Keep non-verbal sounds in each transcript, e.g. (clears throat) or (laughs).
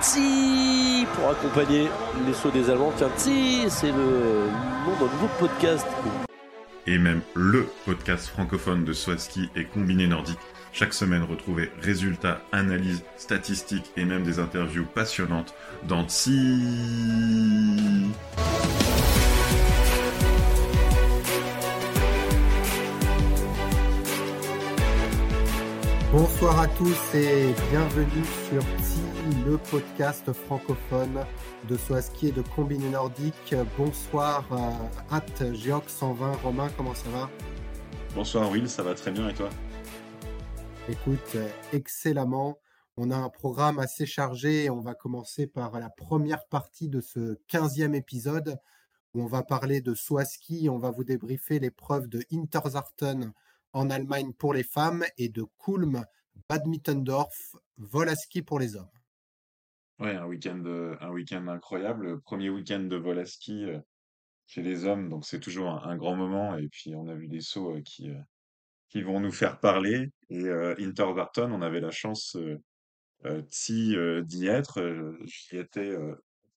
Tsi pour accompagner les sauts des Allemands. Tiens, Tsi, c'est le nom d'un nouveau podcast. Et même le podcast francophone de Swaski et Combiné Nordique. Chaque semaine, retrouvez résultats, analyses, statistiques et même des interviews passionnantes dans Tsi. Bonsoir à tous et bienvenue sur TI, le podcast francophone de Swaski et de Combiné Nordique. Bonsoir à At Geox 120. Romain, comment ça va? Bonsoir Will, ça va très bien et toi? Écoute, excellemment. On a un programme assez chargé et on va commencer par la première partie de ce 15e épisode où on va parler de Swaski. On va vous débriefer l'épreuve de Interzarten en Allemagne pour les femmes et de Kulm, Badmittendorf, vol à ski pour les hommes. Ouais, un week-end, euh, un week-end incroyable. Premier week-end de vol à ski euh, chez les hommes, donc c'est toujours un, grand moment. Et puis on a vu des sauts euh, qui, qui vont nous faire parler. Et Interbarton, on avait la chance d'y être. J'y étais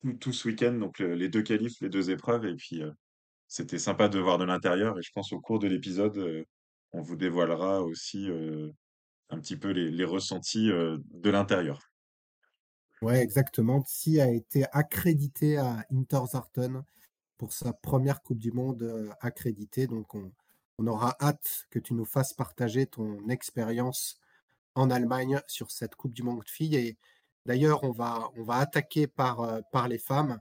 tout, tout ce week-end, donc les deux qualifs, les deux épreuves. Et puis c'était sympa de voir de l'intérieur. Et je pense au cours de l'épisode, on vous dévoilera aussi un petit peu les, ressentis de l'intérieur. Ouais, exactement. Tsi a été accrédité à Interzarten pour sa première Coupe du Monde euh, accréditée. Donc, on, aura hâte que tu nous fasses partager ton expérience en Allemagne sur cette Coupe du Monde de filles. Et d'ailleurs, on va, on va attaquer par, euh, par les femmes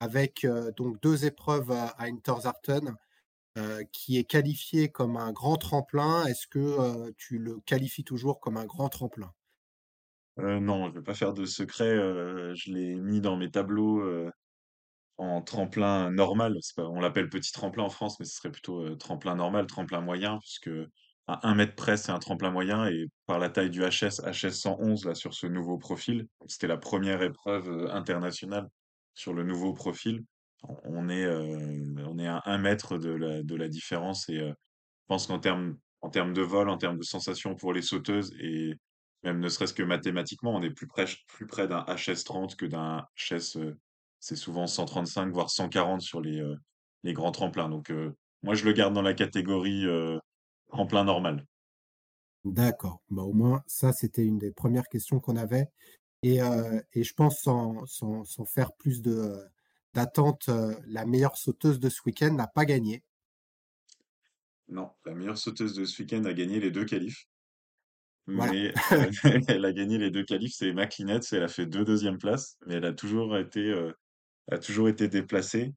avec euh, donc deux épreuves à, Interzarten qui est qualifié comme un grand tremplin. Est-ce que tu le qualifies toujours comme un grand tremplin? Euh, non, je vais pas faire de secret. euh, je l'ai mis dans mes tableaux euh, en tremplin normal. Pas, on l'appelle petit tremplin en France, mais ce serait plutôt tremplin normal, tremplin moyen, puisque à un mètre près, c'est un tremplin moyen. Et par la taille du HS, HS 111, là, sur ce nouveau profil, c'était la première épreuve internationale sur le nouveau profil. On est, on est à un mètre de la, de la différence. Et je pense qu'en termes, en de vol, en termes de sensations pour les sauteuses, et même ne serait-ce que mathématiquement, on est plus près, plus près d'un HS30 que d'un HS, euh, c'est souvent 135, voire 140 sur les, euh, les grands tremplins. Donc, euh, moi, je le garde dans la catégorie tremplin normal. D'accord. Bah, au moins, ça, c'était une des premières questions qu'on avait. Et, et je pense, sans, sans, sans faire plus de, d'attente, la meilleure sauteuse de ce week-end n'a pas gagné. Non, la meilleure sauteuse de ce week-end a gagné les deux qualifs. Voilà. Mais (laughs) euh, (laughs) elle a gagné les deux qualifs, c'est McLinette, elle a fait deux deuxièmes places, mais elle a toujours été, euh, a toujours été déplacée.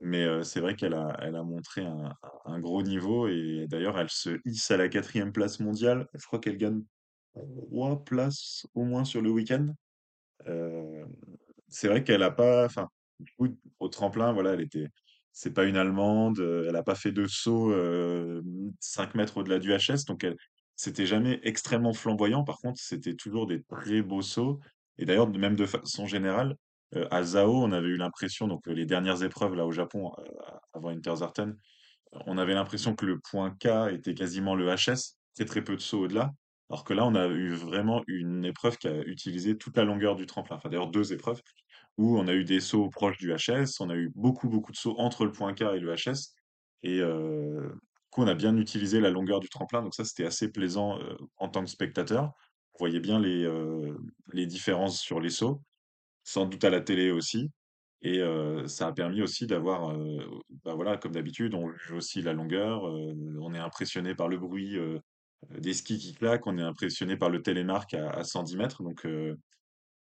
Mais euh, c'est vrai qu'elle a, elle a montré un, un gros niveau et d'ailleurs elle se hisse à la quatrième place mondiale. Je crois qu'elle gagne trois places au moins sur le week-end. C'est vrai qu'elle a pas, enfin, du coup, au tremplin, voilà, elle était, c'est pas une Allemande, elle a pas fait de saut euh, 5 mètres au-delà du HS, donc elle, c'était jamais extrêmement flamboyant. Par contre, c'était toujours des très beaux sauts. Et d'ailleurs, même de façon générale, euh, à Zao, on avait eu l'impression, donc euh, les dernières épreuves là au Japon, euh, avant Interzarten, on avait l'impression que le point K était quasiment le HS, très très peu de sauts au-delà. Alors que là, on a eu vraiment une épreuve qui a utilisé toute la longueur du tremplin. Enfin, d'ailleurs, deux épreuves où on a eu des sauts proches du HS, on a eu beaucoup, beaucoup de sauts entre le point K et le HS. Et on a bien utilisé la longueur du tremplin. Donc ça, c'était assez plaisant euh, en tant que spectateur. On voyait bien les, euh, les différences sur les sauts, sans doute à la télé aussi. Et euh, ça a permis aussi d'avoir, bah voilà, comme d'habitude, on juge aussi la longueur, on est impressionné par le bruit des skis qui claquent, on est impressionné par le télémark à, à 110 mètres. Donc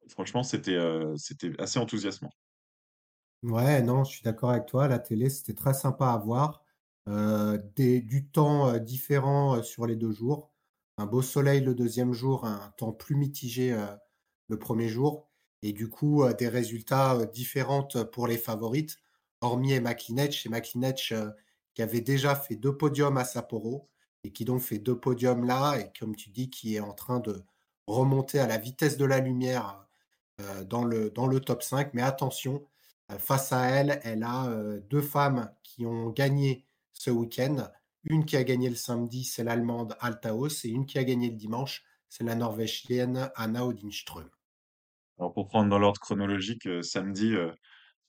franchement, c'était c'était assez enthousiasmant. Ouais, non, je suis d'accord avec toi. La télé, c'était très sympa à voir. Des, du temps différent sur les deux jours. Un beau soleil le deuxième jour, un temps plus mitigé le premier jour. Et du coup, des résultats différents pour les favorites, hormis Emma Klinetz. Emma qui avait déjà fait deux podiums à Sapporo et qui donc fait deux podiums là, et comme tu dis, qui est en train de remonter à la vitesse de la lumière dans le, dans le top 5. Mais attention, Face à elle, elle a deux femmes qui ont gagné ce week-end. Une qui a gagné le samedi, c'est l'Allemande Altaos, et une qui a gagné le dimanche, c'est la Norvégienne Anna Odinström. Alors pour prendre dans l'ordre chronologique, euh, samedi, euh,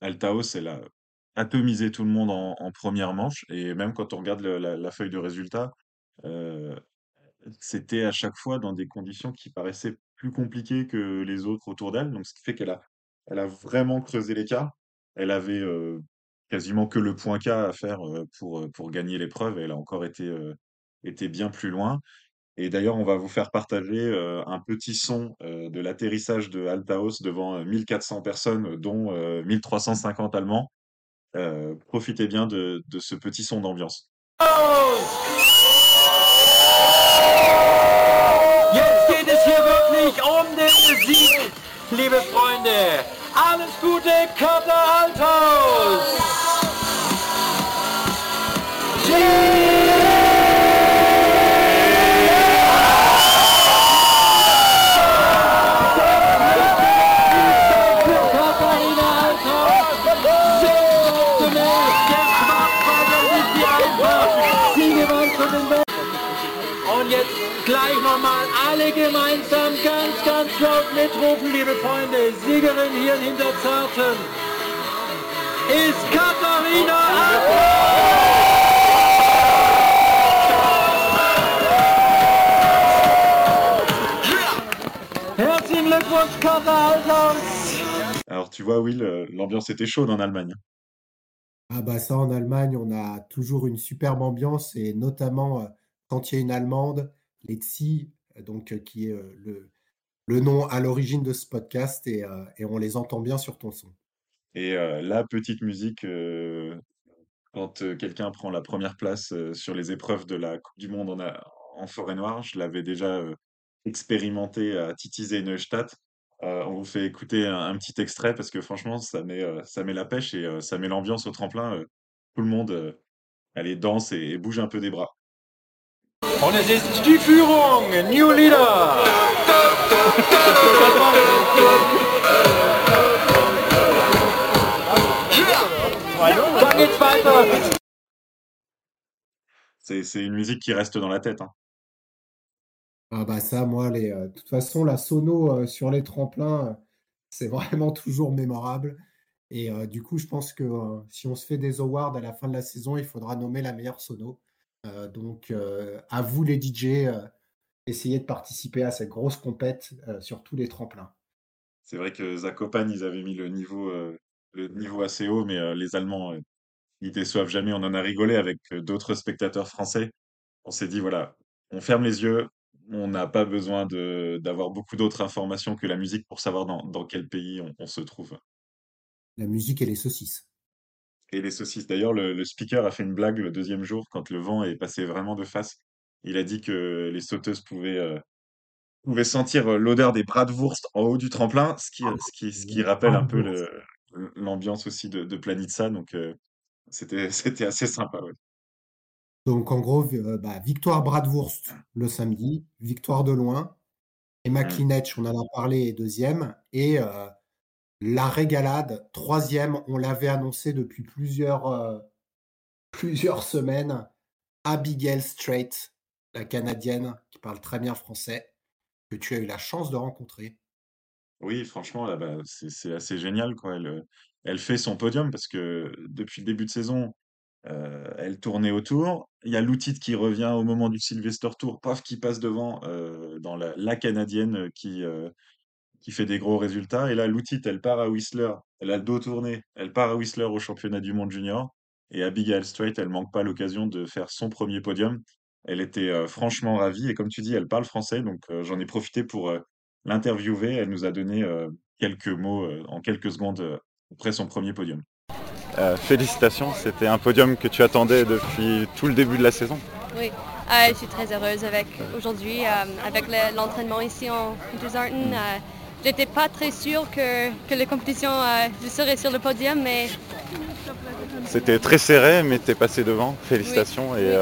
Altaos, elle a atomisé tout le monde en, première manche. Et même quand on regarde la, feuille de résultats, euh, c'était à chaque fois dans des conditions qui paraissaient plus compliquées que les autres autour d'elle. Donc ce qui fait qu'elle a, elle a vraiment creusé l'écart. Elle avait euh, quasiment que le point K à faire pour, pour gagner l'épreuve. Elle a encore été, été bien plus loin. Et d'ailleurs, on va vous faire partager un petit son de l'atterrissage de Altaos devant euh, 1400 personnes, dont euh, 1350 Allemands. Profitez bien de, de ce petit son d'ambiance. Liebe Freunde. Siegerin hier in Hinterzarten ist Katharina Althaus! Herzlichen Glückwunsch, Katha Althaus! Alors tu vois, Will, euh, l'ambiance était chaude en Allemagne. Ah bah ça, en Allemagne, on a toujours une superbe ambiance et notamment euh, quand il y a une Allemande, Letzi, donc euh, qui est le, le nom à l'origine de ce podcast et, euh, et on les entend bien sur ton son. Et euh, la petite musique, euh, quand euh, quelqu'un prend la première place euh, sur les épreuves de la Coupe du Monde en, a- en forêt noire, je l'avais déjà euh, expérimenté à Titisee Neustadt. Euh, on vous fait écouter un, un petit extrait parce que franchement, ça met, euh, ça met la pêche et euh, ça met l'ambiance au tremplin. euh, tout le monde, euh, allez, danse et, et bouge un peu des bras. Und es ist die Führung, New Leader! C'est, une musique qui reste dans la tête. hein. Ah bah ça, moi, les, euh, de toute façon, la sono euh, sur les tremplins, euh, c'est (laughs) vraiment toujours mémorable. Et euh, du coup, je pense que si on se fait des awards à la fin de la saison, il faudra nommer la meilleure sono. Donc, à vous les DJ, essayez de participer à cette grosse compète euh, sur tous les tremplins. C'est vrai que Zakopane, ils avaient mis le niveau, euh, le niveau assez haut, mais euh, les Allemands, ils déçoivent jamais. On en a rigolé avec d'autres spectateurs français. On s'est dit, voilà, on ferme les yeux, on n'a pas besoin d'avoir beaucoup d'autres informations que la musique pour savoir dans, dans quel pays on, on se trouve. La musique et les saucisses. Et les saucisses. D'ailleurs, le, le speaker a fait une blague le deuxième jour quand le vent est passé vraiment de face. Il a dit que les sauteuses pouvaient, euh, pouvaient sentir euh, l'odeur des bratwurst en haut du tremplin, ce qui, ce qui, ce qui rappelle un peu l'ambiance aussi de, de Planitza. Donc, euh, c'était, (laughs) c'était assez sympa. ouais. Donc, en gros, euh, bah, victoire Bradwurst le samedi, victoire de loin. Emma Mm. Klinetch, on en a parlé, est deuxième. Et euh, la régalade, troisième, on l'avait annoncé depuis plusieurs, euh, plusieurs semaines. Abigail Strait, la Canadienne qui parle très bien français, que tu as eu la chance de rencontrer. Oui, franchement, là, bah, c'est assez génial, quoi. Elle, euh, elle fait son podium parce que depuis le début de saison, euh, elle tournait autour. Il y a Loutit qui revient au moment du Sylvester Tour, paf, qui passe devant euh, dans la, Canadienne qui, fait des gros résultats. Et là, Loutit, elle part à Whistler, elle a le dos tourné, elle part à Whistler au championnat du monde junior. Et Abigail Strait, elle manque pas l'occasion de faire son premier podium. Elle était euh, franchement ravie. Et comme tu dis, elle parle français, donc euh, j'en ai profité pour euh, l'interviewer. Elle nous a donné euh, quelques mots euh, en quelques secondes euh, après son premier podium. Euh, félicitations, c'était un podium que tu attendais depuis tout le début de la saison. Oui, Euh, je suis très heureuse avec aujourd'hui, euh, avec le- l'entraînement ici en Untersarten. Euh, J'étais pas très sûre que, que la compétition, euh, je serais sur le podium, mais C'était très serré, mais tu es passé devant. Félicitations. Oui, Et oui.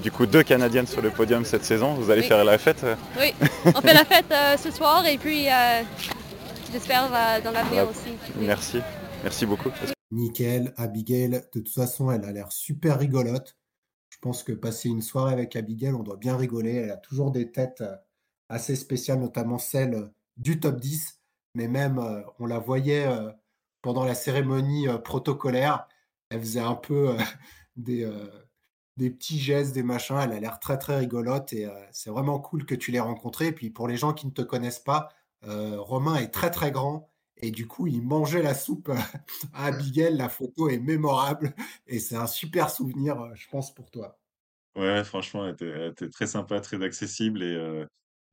Euh, du coup, deux Canadiennes sur le podium cette saison. Vous allez Oui. faire la fête oui, on fait la fête euh, ce soir et puis euh, j'espère euh, dans l'avenir Ouais. aussi. Oui. Merci. Merci beaucoup. Nickel, Abigail, de toute façon, elle a l'air super rigolote. Je pense que passer une soirée avec Abigail, on doit bien rigoler. Elle a toujours des têtes euh, assez spéciales, notamment celle euh, du top 10. mais même euh, on la voyait euh, pendant la cérémonie euh, protocolaire. Elle faisait un peu (laughs) des, des petits gestes, des machins. Elle a l'air très très rigolote et c'est vraiment cool que tu l'aies rencontrée. Et puis pour les gens qui ne te connaissent pas, Romain est très très grand et du coup il mangeait la soupe à Abigail. La photo est mémorable et c'est un super souvenir, je pense, pour toi. Ouais, franchement, elle était, très sympa, très accessible et euh,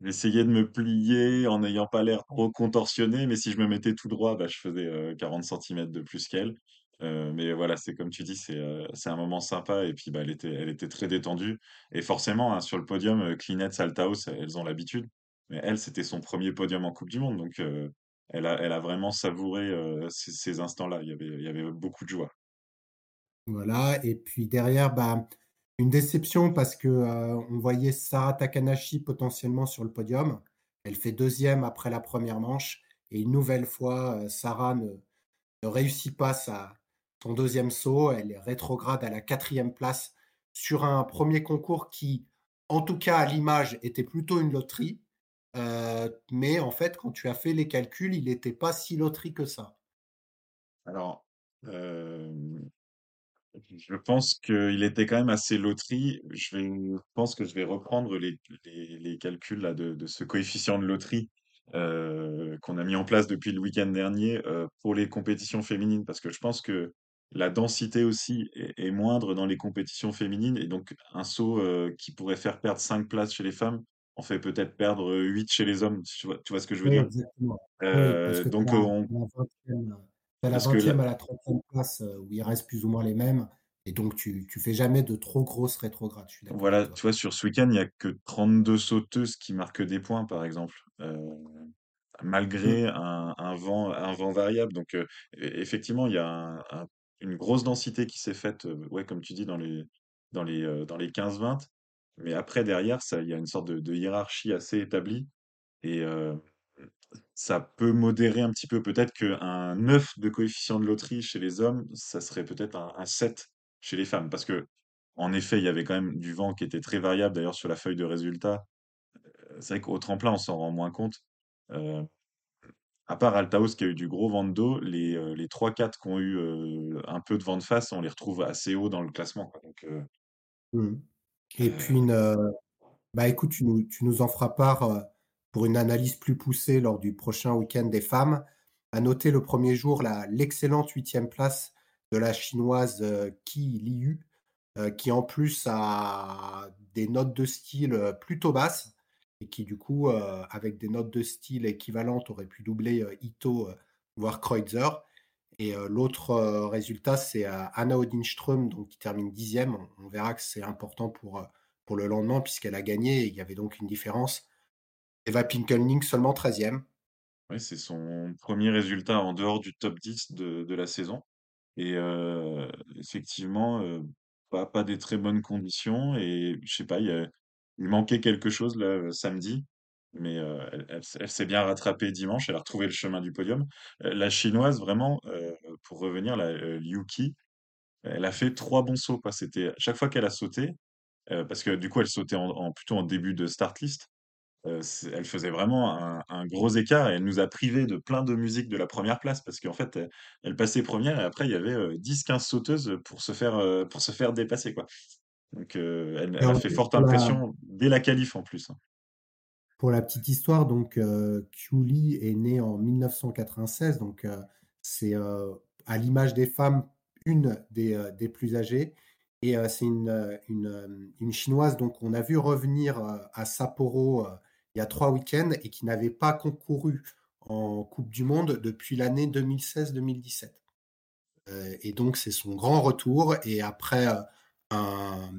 j'essayais de me plier en n'ayant pas l'air trop contorsionné, mais si je me mettais tout droit, bah, je faisais euh, 40 centimètres de plus qu'elle. Euh, mais voilà, c'est comme tu dis, c'est euh, c'est un moment sympa et puis bah, elle était, elle était très détendue. Et forcément, hein, sur le podium, euh, Klinets, Althaus, elles ont l'habitude. Mais elle, c'était son premier podium en Coupe du Monde, donc euh, elle a, elle a vraiment savouré ces, instants-là. Il y avait, il y avait beaucoup de joie. Voilà. Et puis derrière, bah, une déception parce que on voyait Sarah Takanashi potentiellement sur le podium. Elle fait deuxième après la première manche. Et une nouvelle fois, Sarah ne, ne réussit pas sa, son deuxième saut. Elle est rétrograde à la quatrième place sur un premier concours qui, en tout cas à l'image, était plutôt une loterie. Euh, mais en fait, quand tu as fait les calculs, il n'était pas si loterie que ça. Alors, euh, Je pense qu'il était quand même assez loterie. Je pense que je vais reprendre les, calculs là, de, ce coefficient de loterie euh, qu'on a mis en place depuis le week-end dernier pour les compétitions féminines, parce que je pense que la densité aussi est, est moindre dans les compétitions féminines, et donc un saut euh, qui pourrait faire perdre 5 places chez les femmes en fait peut-être perdre 8 chez les hommes, tu vois, tu vois ce que je veux Oui, dire? exactement. Euh, donc as, on, la 20e, t'as la parce que là, 20e à la 30e place euh, où il reste plus ou moins les mêmes. Et donc, tu, tu fais jamais de trop grosses rétrogrades. Je suis voilà, tu vois, sur ce week-end, il y a que 32 sauteuses qui marquent des points, par exemple. Euh, malgré un, un vent, un vent variable. Donc, euh, e- effectivement, il y a un- un- une grosse densité qui s'est faite, ouais, comme tu dis, dans les, dans les, dans les 15-20. Mais après, derrière, il y a une sorte de, hiérarchie assez établie. Et ça peut modérer un petit peu. Peut-être qu'un 9 de coefficient de loterie chez les hommes, ça serait peut-être un, un 7 chez les femmes. Parce que, en effet, il y avait quand même du vent qui était très variable. D'ailleurs, sur la feuille de résultat, c'est vrai qu'au tremplin, on s'en rend moins compte. À part Altaos qui a eu du gros vent de dos, les, euh, les 3-4 qui ont eu euh, un peu de vent de face, on les retrouve assez haut dans le classement. quoi. Donc, euh, Mm. Et puis, une, bah, écoute, tu nous, tu nous en feras part pour une analyse plus poussée lors du prochain week-end des femmes. À noter le premier jour l'excellente huitième place de la chinoise Qi Liu, qui en plus a des notes de style plutôt basses et qui du coup, euh, avec des notes de style équivalentes, aurait pu doubler euh, Ito, euh, voire Kreutzer. Et euh, l'autre résultat, c'est Anna Odinström, donc, qui termine dixième. On, verra que c'est important pour, pour le lendemain, puisqu'elle a gagné, et il y avait donc une différence. Eva Pinkelning, seulement treizième. ouais, c'est son premier résultat en dehors du top 10 de, de la saison. Et effectivement, pas, pas des très bonnes conditions. Et je sais pas, il, y a- il manquait quelque chose là, euh, samedi. Mais euh, elle, s'est bien rattrapée dimanche. Elle a retrouvé le chemin du podium. Euh, la chinoise, vraiment, pour revenir, la Qi, Elle a fait trois bons sauts, quoi. C'était chaque fois qu'elle a sauté, parce que du coup, elle sautait en, plutôt en début de start list. elle faisait vraiment un, gros écart et elle nous a privés de plein de musique de la première place parce qu'en fait, elle, elle passait première et après, il y avait euh, 10-15 sauteuses pour se faire, pour se faire dépasser, quoi. Donc, elle, a fait forte la, impression dès la qualif en plus. hein. pour la petite histoire, donc euh, Qiu Li est née en 1996, donc c'est à l'image des femmes une des, des plus âgées. Et c'est une, une, une chinoise donc on a vu revenir à Sapporo il y a trois week-ends et qui n'avait pas concouru en Coupe du Monde depuis l'année 2016-2017. Euh, et donc, c'est son grand retour. Et après euh,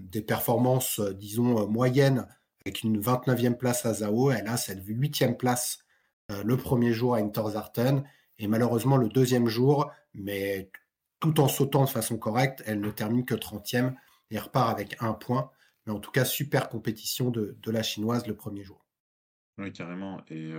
des performances, euh, disons, euh, moyennes, avec une 29e place à Zao, elle a cette 8e place euh, le premier jour à Interzarten. Et malheureusement, le deuxième jour, mais tout en sautant de façon correcte, elle ne termine que 30e et repart avec un point. Mais en tout cas, super compétition de, la chinoise le premier jour. Oui, carrément. Et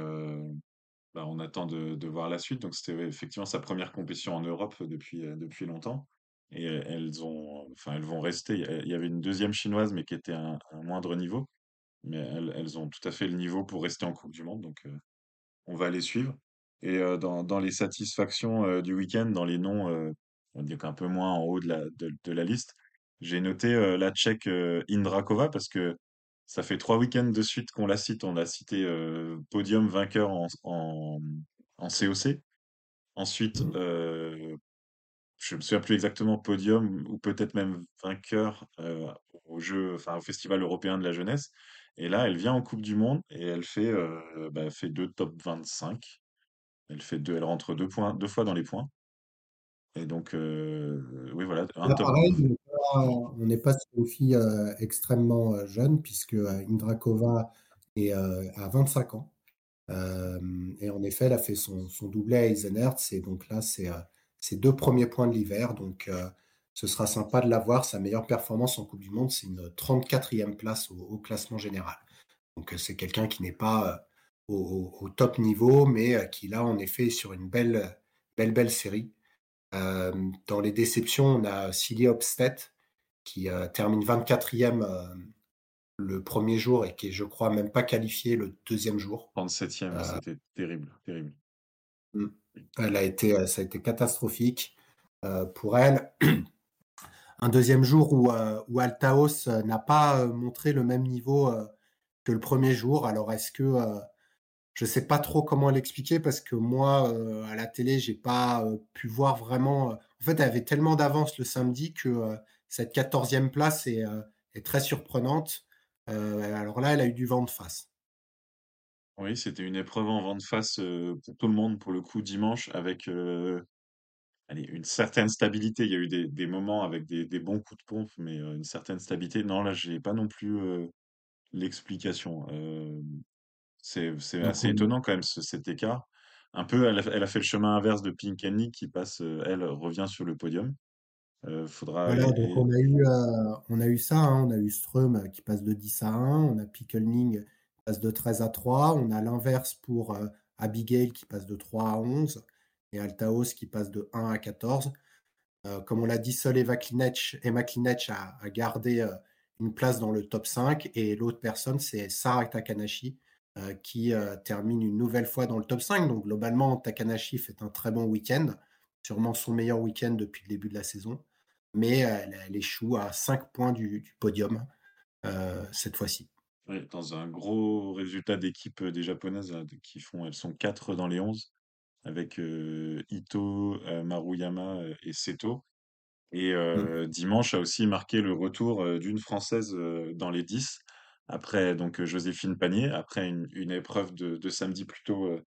bah, on attend de, voir la suite. Donc, c'était effectivement sa première compétition en Europe depuis longtemps. Et elles ont, enfin, elles vont rester. Il y avait une deuxième chinoise, mais qui était à un, un moindre niveau. Mais elles, elles ont tout à fait le niveau pour rester en Coupe du Monde. Donc, euh, on va les suivre. Et euh, dans, dans les satisfactions euh, du week-end, dans les noms, on dit qu'un peu moins en haut de la, de, de la liste, j'ai noté la Tchèque Indrakova parce que ça fait trois week-ends de suite qu'on la cite. On l'a cité podium vainqueur en, en, en COC. Ensuite, euh, je me souviens plus exactement podium ou peut-être même vainqueur euh, au jeu, enfin au Festival européen de la jeunesse. Et là, elle vient en Coupe du Monde et elle fait, euh, bah, elle fait deux top 25. Elle fait deux, elle rentre deux points, deux fois dans les points. Et donc, euh, oui, voilà, un Là, top. pareil, on n'est pas, sur une fille euh, extrêmement jeune, puisque Indrakova est à 25 ans. Et en effet, elle a fait son, son doublé à Eisenerz. Et donc là, c'est ses deux premiers points de l'hiver. Donc euh, ce sera sympa de la voir. Sa meilleure performance en Coupe du Monde, c'est une 34e place au, au classement général. Donc euh, c'est quelqu'un qui n'est pas euh, au, top niveau, mais qui là, en effet, est sur une belle, belle, belle série. Euh, dans les déceptions, on a Silly Hopstead qui euh, termine 24e euh, le premier jour et qui est, je crois, même pas qualifié le deuxième jour. 37e, Euh, c'était terrible, terrible. Elle a été, euh, ça a été catastrophique euh, pour elle. (clears throat) Un deuxième jour où, euh, où Altaos n'a pas montré le même niveau que le premier jour. Alors, est-ce que je sais pas trop comment l'expliquer parce que moi, à la télé, j'ai pas pu voir vraiment. En fait, elle avait tellement d'avance le samedi que cette quatorzième place est, très surprenante. Alors là, elle a eu du vent de face. Oui, c'était une épreuve en vent de face pour tout le monde, pour le coup, dimanche, avec allez, une certaine stabilité. Il y a eu des, des moments avec des, des bons coups de pompe, mais une certaine stabilité. Non, là, j'ai pas non plus l'explication. C'est, c'est Donc, assez on- étonnant quand même, ce- cet écart. Un peu, elle a, elle a fait le chemin inverse de Pink Nick qui passe, elle, revient sur le podium. Faudra, Voilà, donc et- on a eu, on a eu ça, hein, on a eu Ström euh, qui passe de 10 à 1, on a Pickelning de 13 à 3, on a l'inverse pour euh, Abigail qui passe de 3 à 11 et Altaos qui passe de 1 à 14. Euh, comme on l'a dit, seul Eva Klinec, Emma Klinec a, gardé euh, une place dans le top 5 et l'autre personne, c'est Sarah Takanashi qui termine une nouvelle fois dans le top 5. Donc globalement, Takanashi fait un très bon week-end, sûrement son meilleur week-end depuis le début de la saison, mais elle, échoue à 5 points du, du podium cette fois-ci. Ouais, dans un gros résultat d'équipe euh, des japonaises là, de- qui font, elles sont quatre dans les 11 avec euh, Ito, euh, Maruyama euh, et Seto. Et Mm. euh, dimanche a aussi marqué le retour euh, d'une Française euh, dans les 10, après donc euh, Joséphine Panier, après une, une épreuve de, de samedi plutôt, euh,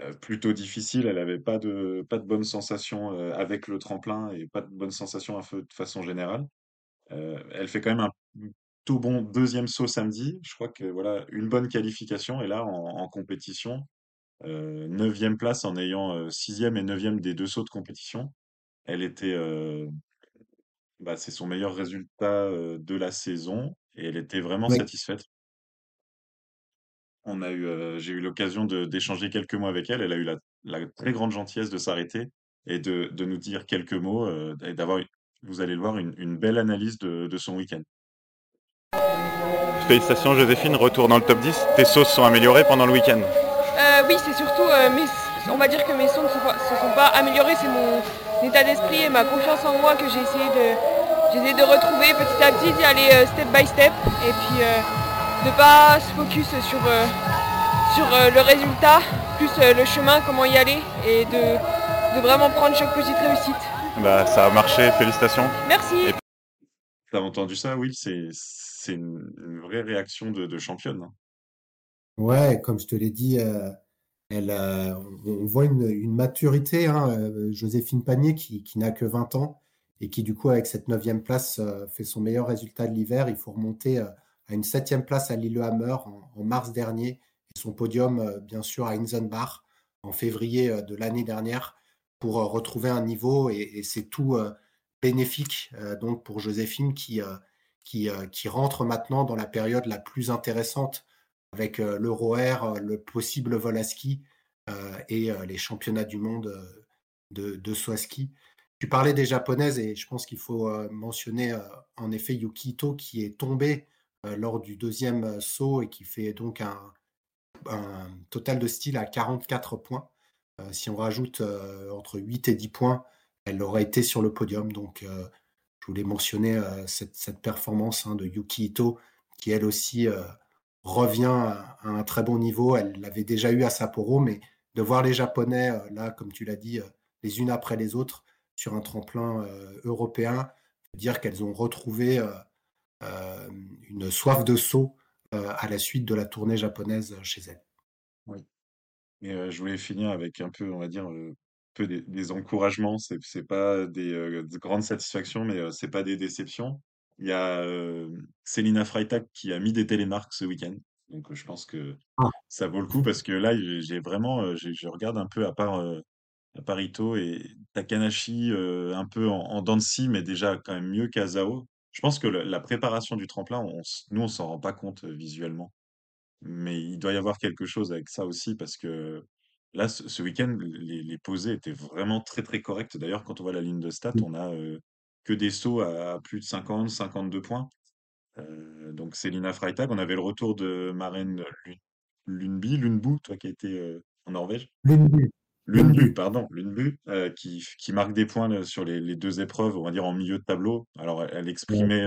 euh, plutôt difficile. Elle n'avait pas de, pas de bonnes sensations euh, avec le tremplin et pas de bonnes sensations à de façon générale. Euh, elle fait quand même un tout bon deuxième saut samedi. Je crois que voilà, une bonne qualification. Et là, en, en compétition, euh, neuvième place en ayant euh, sixième et neuvième des deux sauts de compétition. Elle était, euh, bah, c'est son meilleur résultat euh, de la saison et elle était vraiment Oui. satisfaite. On a eu, euh, j'ai eu l'occasion de d'échanger quelques mots avec elle. Elle a eu la, la très grande gentillesse de s'arrêter et de, de nous dire quelques mots euh, et d'avoir, vous allez le voir, une, une belle analyse de, de son week-end. Félicitations Joséphine, retour dans le top 10. Tes sauces sont améliorées pendant le week-end. Euh, oui, c'est surtout, euh, mes- on va dire que mes sons ne se, sont pas améliorés, c'est mon état d'esprit et ma confiance en moi que j'ai essayé de, j'ai essayé de retrouver petit à petit, d'y aller euh, step by step et puis euh, de pas se focus sur, euh, sur euh, le résultat, plus euh, le chemin, comment y aller et de, de vraiment prendre chaque petite réussite. Bah, ça a marché, félicitations. Merci. T'as entendu ça, Will? C'est, c'est une, vraie réaction de, de championne. Ouais, comme je te l'ai dit, euh, elle, euh, on, voit une, maturité. Hein, euh, Joséphine Panier qui, n'a que 20 ans et qui, du coup, avec cette neuvième place, fait son meilleur résultat de l'hiver. Il faut remonter à une septième place à Lillehammer en, en mars dernier et son podium, bien sûr, à Inzenbach en février de l'année dernière pour retrouver un niveau et, et c'est tout bénéfique donc pour Joséphine qui, qui, euh, qui rentre maintenant dans la période la plus intéressante avec euh, l'Euro Air, euh, le possible vol à ski et les championnats du monde de, de saut ski. Tu parlais des japonaises et je pense qu'il faut mentionner en effet Yukito qui est tombé lors du deuxième saut et qui fait donc un, un total de style à 44 points. si on rajoute entre 8 et 10 points, elle aurait été sur le podium. Donc, je voulais mentionner cette, performance hein, de Yuki Ito, qui elle aussi revient à, un très bon niveau. Elle l'avait déjà eu à Sapporo, mais de voir les Japonais, là, comme tu l'as dit, les unes après les autres, sur un tremplin européen, dire qu'elles ont retrouvé une soif de saut à la suite de la tournée japonaise chez elles. Oui. Et je voulais finir avec un peu, on va dire, peu des, encouragements. C'est c'est pas des, grandes satisfactions, mais c'est pas des déceptions. Il y a Célina Freitag qui a mis des télémarques ce week-end. Donc je pense que ah. ça vaut le coup parce que là, j'ai vraiment, je regarde un peu à part, à part Ito et Takanashi un peu en, en dents de scie, mais déjà quand même mieux qu'Azao. Je pense que la, préparation du tremplin, on, nous, on s'en rend pas compte visuellement. Mais il doit y avoir quelque chose avec ça aussi parce que là, ce, week-end, les, les, posées étaient vraiment très très correctes. D'ailleurs, quand on voit la ligne de stats, on a que des sauts à plus de 50, 52 points. Donc Célina Freitag, on avait le retour de Maren Lundby, Lundbu, toi qui a été en Norvège? Lundbu, pardon, Lundbu, euh, qui, qui marque des points sur les, les, deux épreuves, on va dire en milieu de tableau. Alors elle, exprimait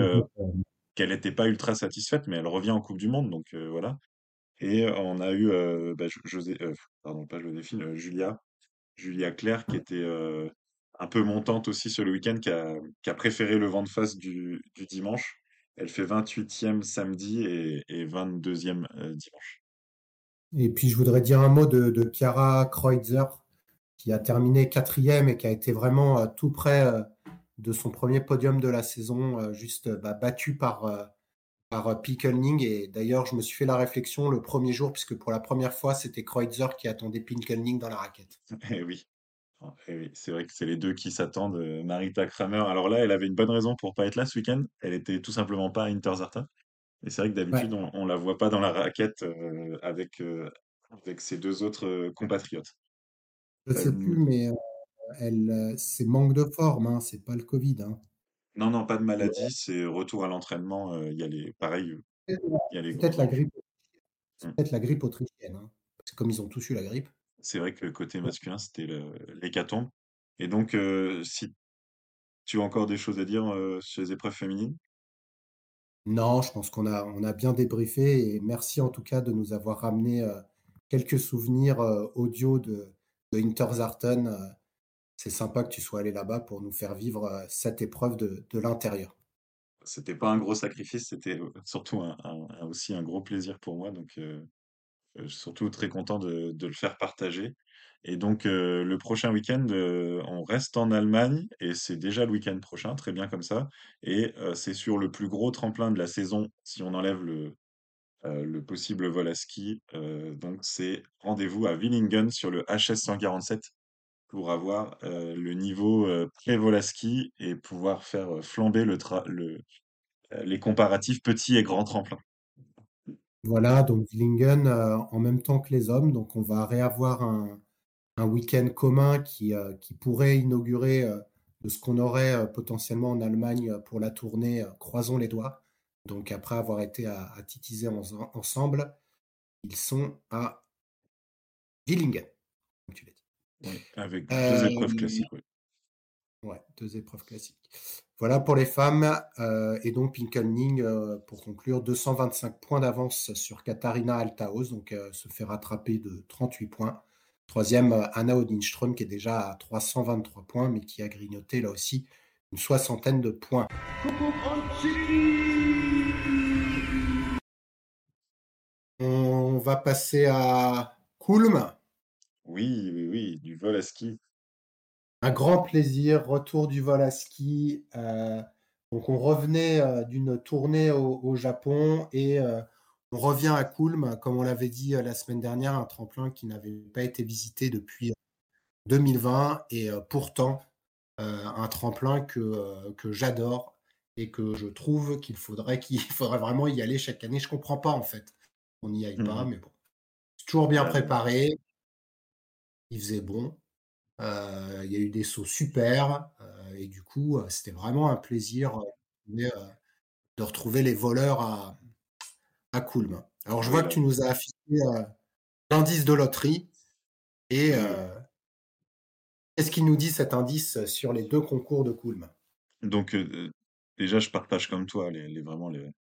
qu'elle n'était pas ultra satisfaite, mais elle revient en Coupe du Monde, donc voilà. Et on a eu bah, José, pardon, pas Joséphine, Julia, Julia Claire, qui était un peu montante aussi sur le week-end, qui a, qui a, préféré le vent de face du, du dimanche. Elle fait 28e samedi et, et 22e dimanche. Et puis je voudrais dire un mot de, de Chiara Kreutzer, qui a terminé quatrième et qui a été vraiment tout près de son premier podium de la saison, juste bah, battu par par Pinkelning. Et d'ailleurs, je me suis fait la réflexion le premier jour, puisque pour la première fois, c'était Kreutzer qui attendait Pinkelning dans la raquette. (laughs) Eh oui. Eh oui, c'est vrai que c'est les deux qui s'attendent. Euh, Marita Kramer, alors là, elle avait une bonne raison pour pas être là ce week-end. Elle était tout simplement pas à Interzarta. Et c'est vrai que d'habitude, on, on la voit pas dans la raquette euh, avec, euh, avec ses deux autres compatriotes. Je sais plus, mais elle, c'est manque de forme, hein, c'est pas le Covid. Hein. Non, non, pas de maladie, c'est retour à l'entraînement. Il y a les, pareil, il y a les peut-être la grippe, mmh. peut-être la grippe autrichienne, hein, comme ils ont tous eu la grippe. C'est vrai que le côté masculin, c'était l'hécatombe. Et donc, si tu as encore des choses à dire sur les épreuves féminines? Non, je pense qu'on a, on a bien débriefé et merci en tout cas de nous avoir ramené quelques souvenirs audio de, de Interzarten c'est sympa que tu sois allé là-bas pour nous faire vivre cette épreuve de, de l'intérieur. C'était pas un gros sacrifice, c'était surtout aussi un gros plaisir pour moi. Donc, suis surtout très content de, le faire partager. Et donc, le prochain week-end, on reste en Allemagne et c'est déjà le week-end prochain, très bien comme ça. Et c'est sur le plus gros tremplin de la saison, si on enlève le possible vol à ski. donc, c'est rendez-vous à Willingen sur le HS 147 pour avoir le niveau pré-Volaski et pouvoir faire flamber le, le les comparatifs petits et grands tremplins. Voilà, donc Lingen en même temps que les hommes. Donc on va réavoir un, week-end commun qui, pourrait inaugurer de ce qu'on aurait potentiellement en Allemagne pour la tournée. croisons les doigts. Donc après avoir été à, à titiser ensemble, ils sont à Willingen, comme tu l'as dit avec deux épreuves classiques. Ouais, deux épreuves classiques. Voilà pour les femmes. Euh, et donc, Pinkelning, euh, pour conclure, 225 points d'avance sur Katharina Altaos, donc euh, se fait rattraper de 38 points. Troisième, Anna Odinström, qui est déjà à 323 points, mais qui a grignoté là aussi une soixantaine de points. On va passer à Kulm. Oui, oui, oui, du vol à ski. Un grand plaisir, retour du vol à ski. Euh, donc on revenait euh, d'une tournée au, Japon et euh, on revient à Kulm, comme on l'avait dit la semaine dernière, un tremplin qui n'avait pas été visité depuis 2020 et pourtant un tremplin que, que j'adore et que je trouve qu'il faudrait qu'il (laughs) faudrait vraiment y aller chaque année. Je comprends pas en fait. On n'y aille pas, mmh mais bon. C'est toujours bien préparé il faisait bon. Euh, il y a eu des sauts super. Euh, et du coup, euh, c'était vraiment un plaisir de retrouver les voleurs à, à. Alors, je vois que tu nous as affiché l'indice de loterie. Et Qu'est-ce qu'il nous dit cet indice sur les deux concours de Coulme Donc, déjà, je partage comme toi les, les- vraiment les-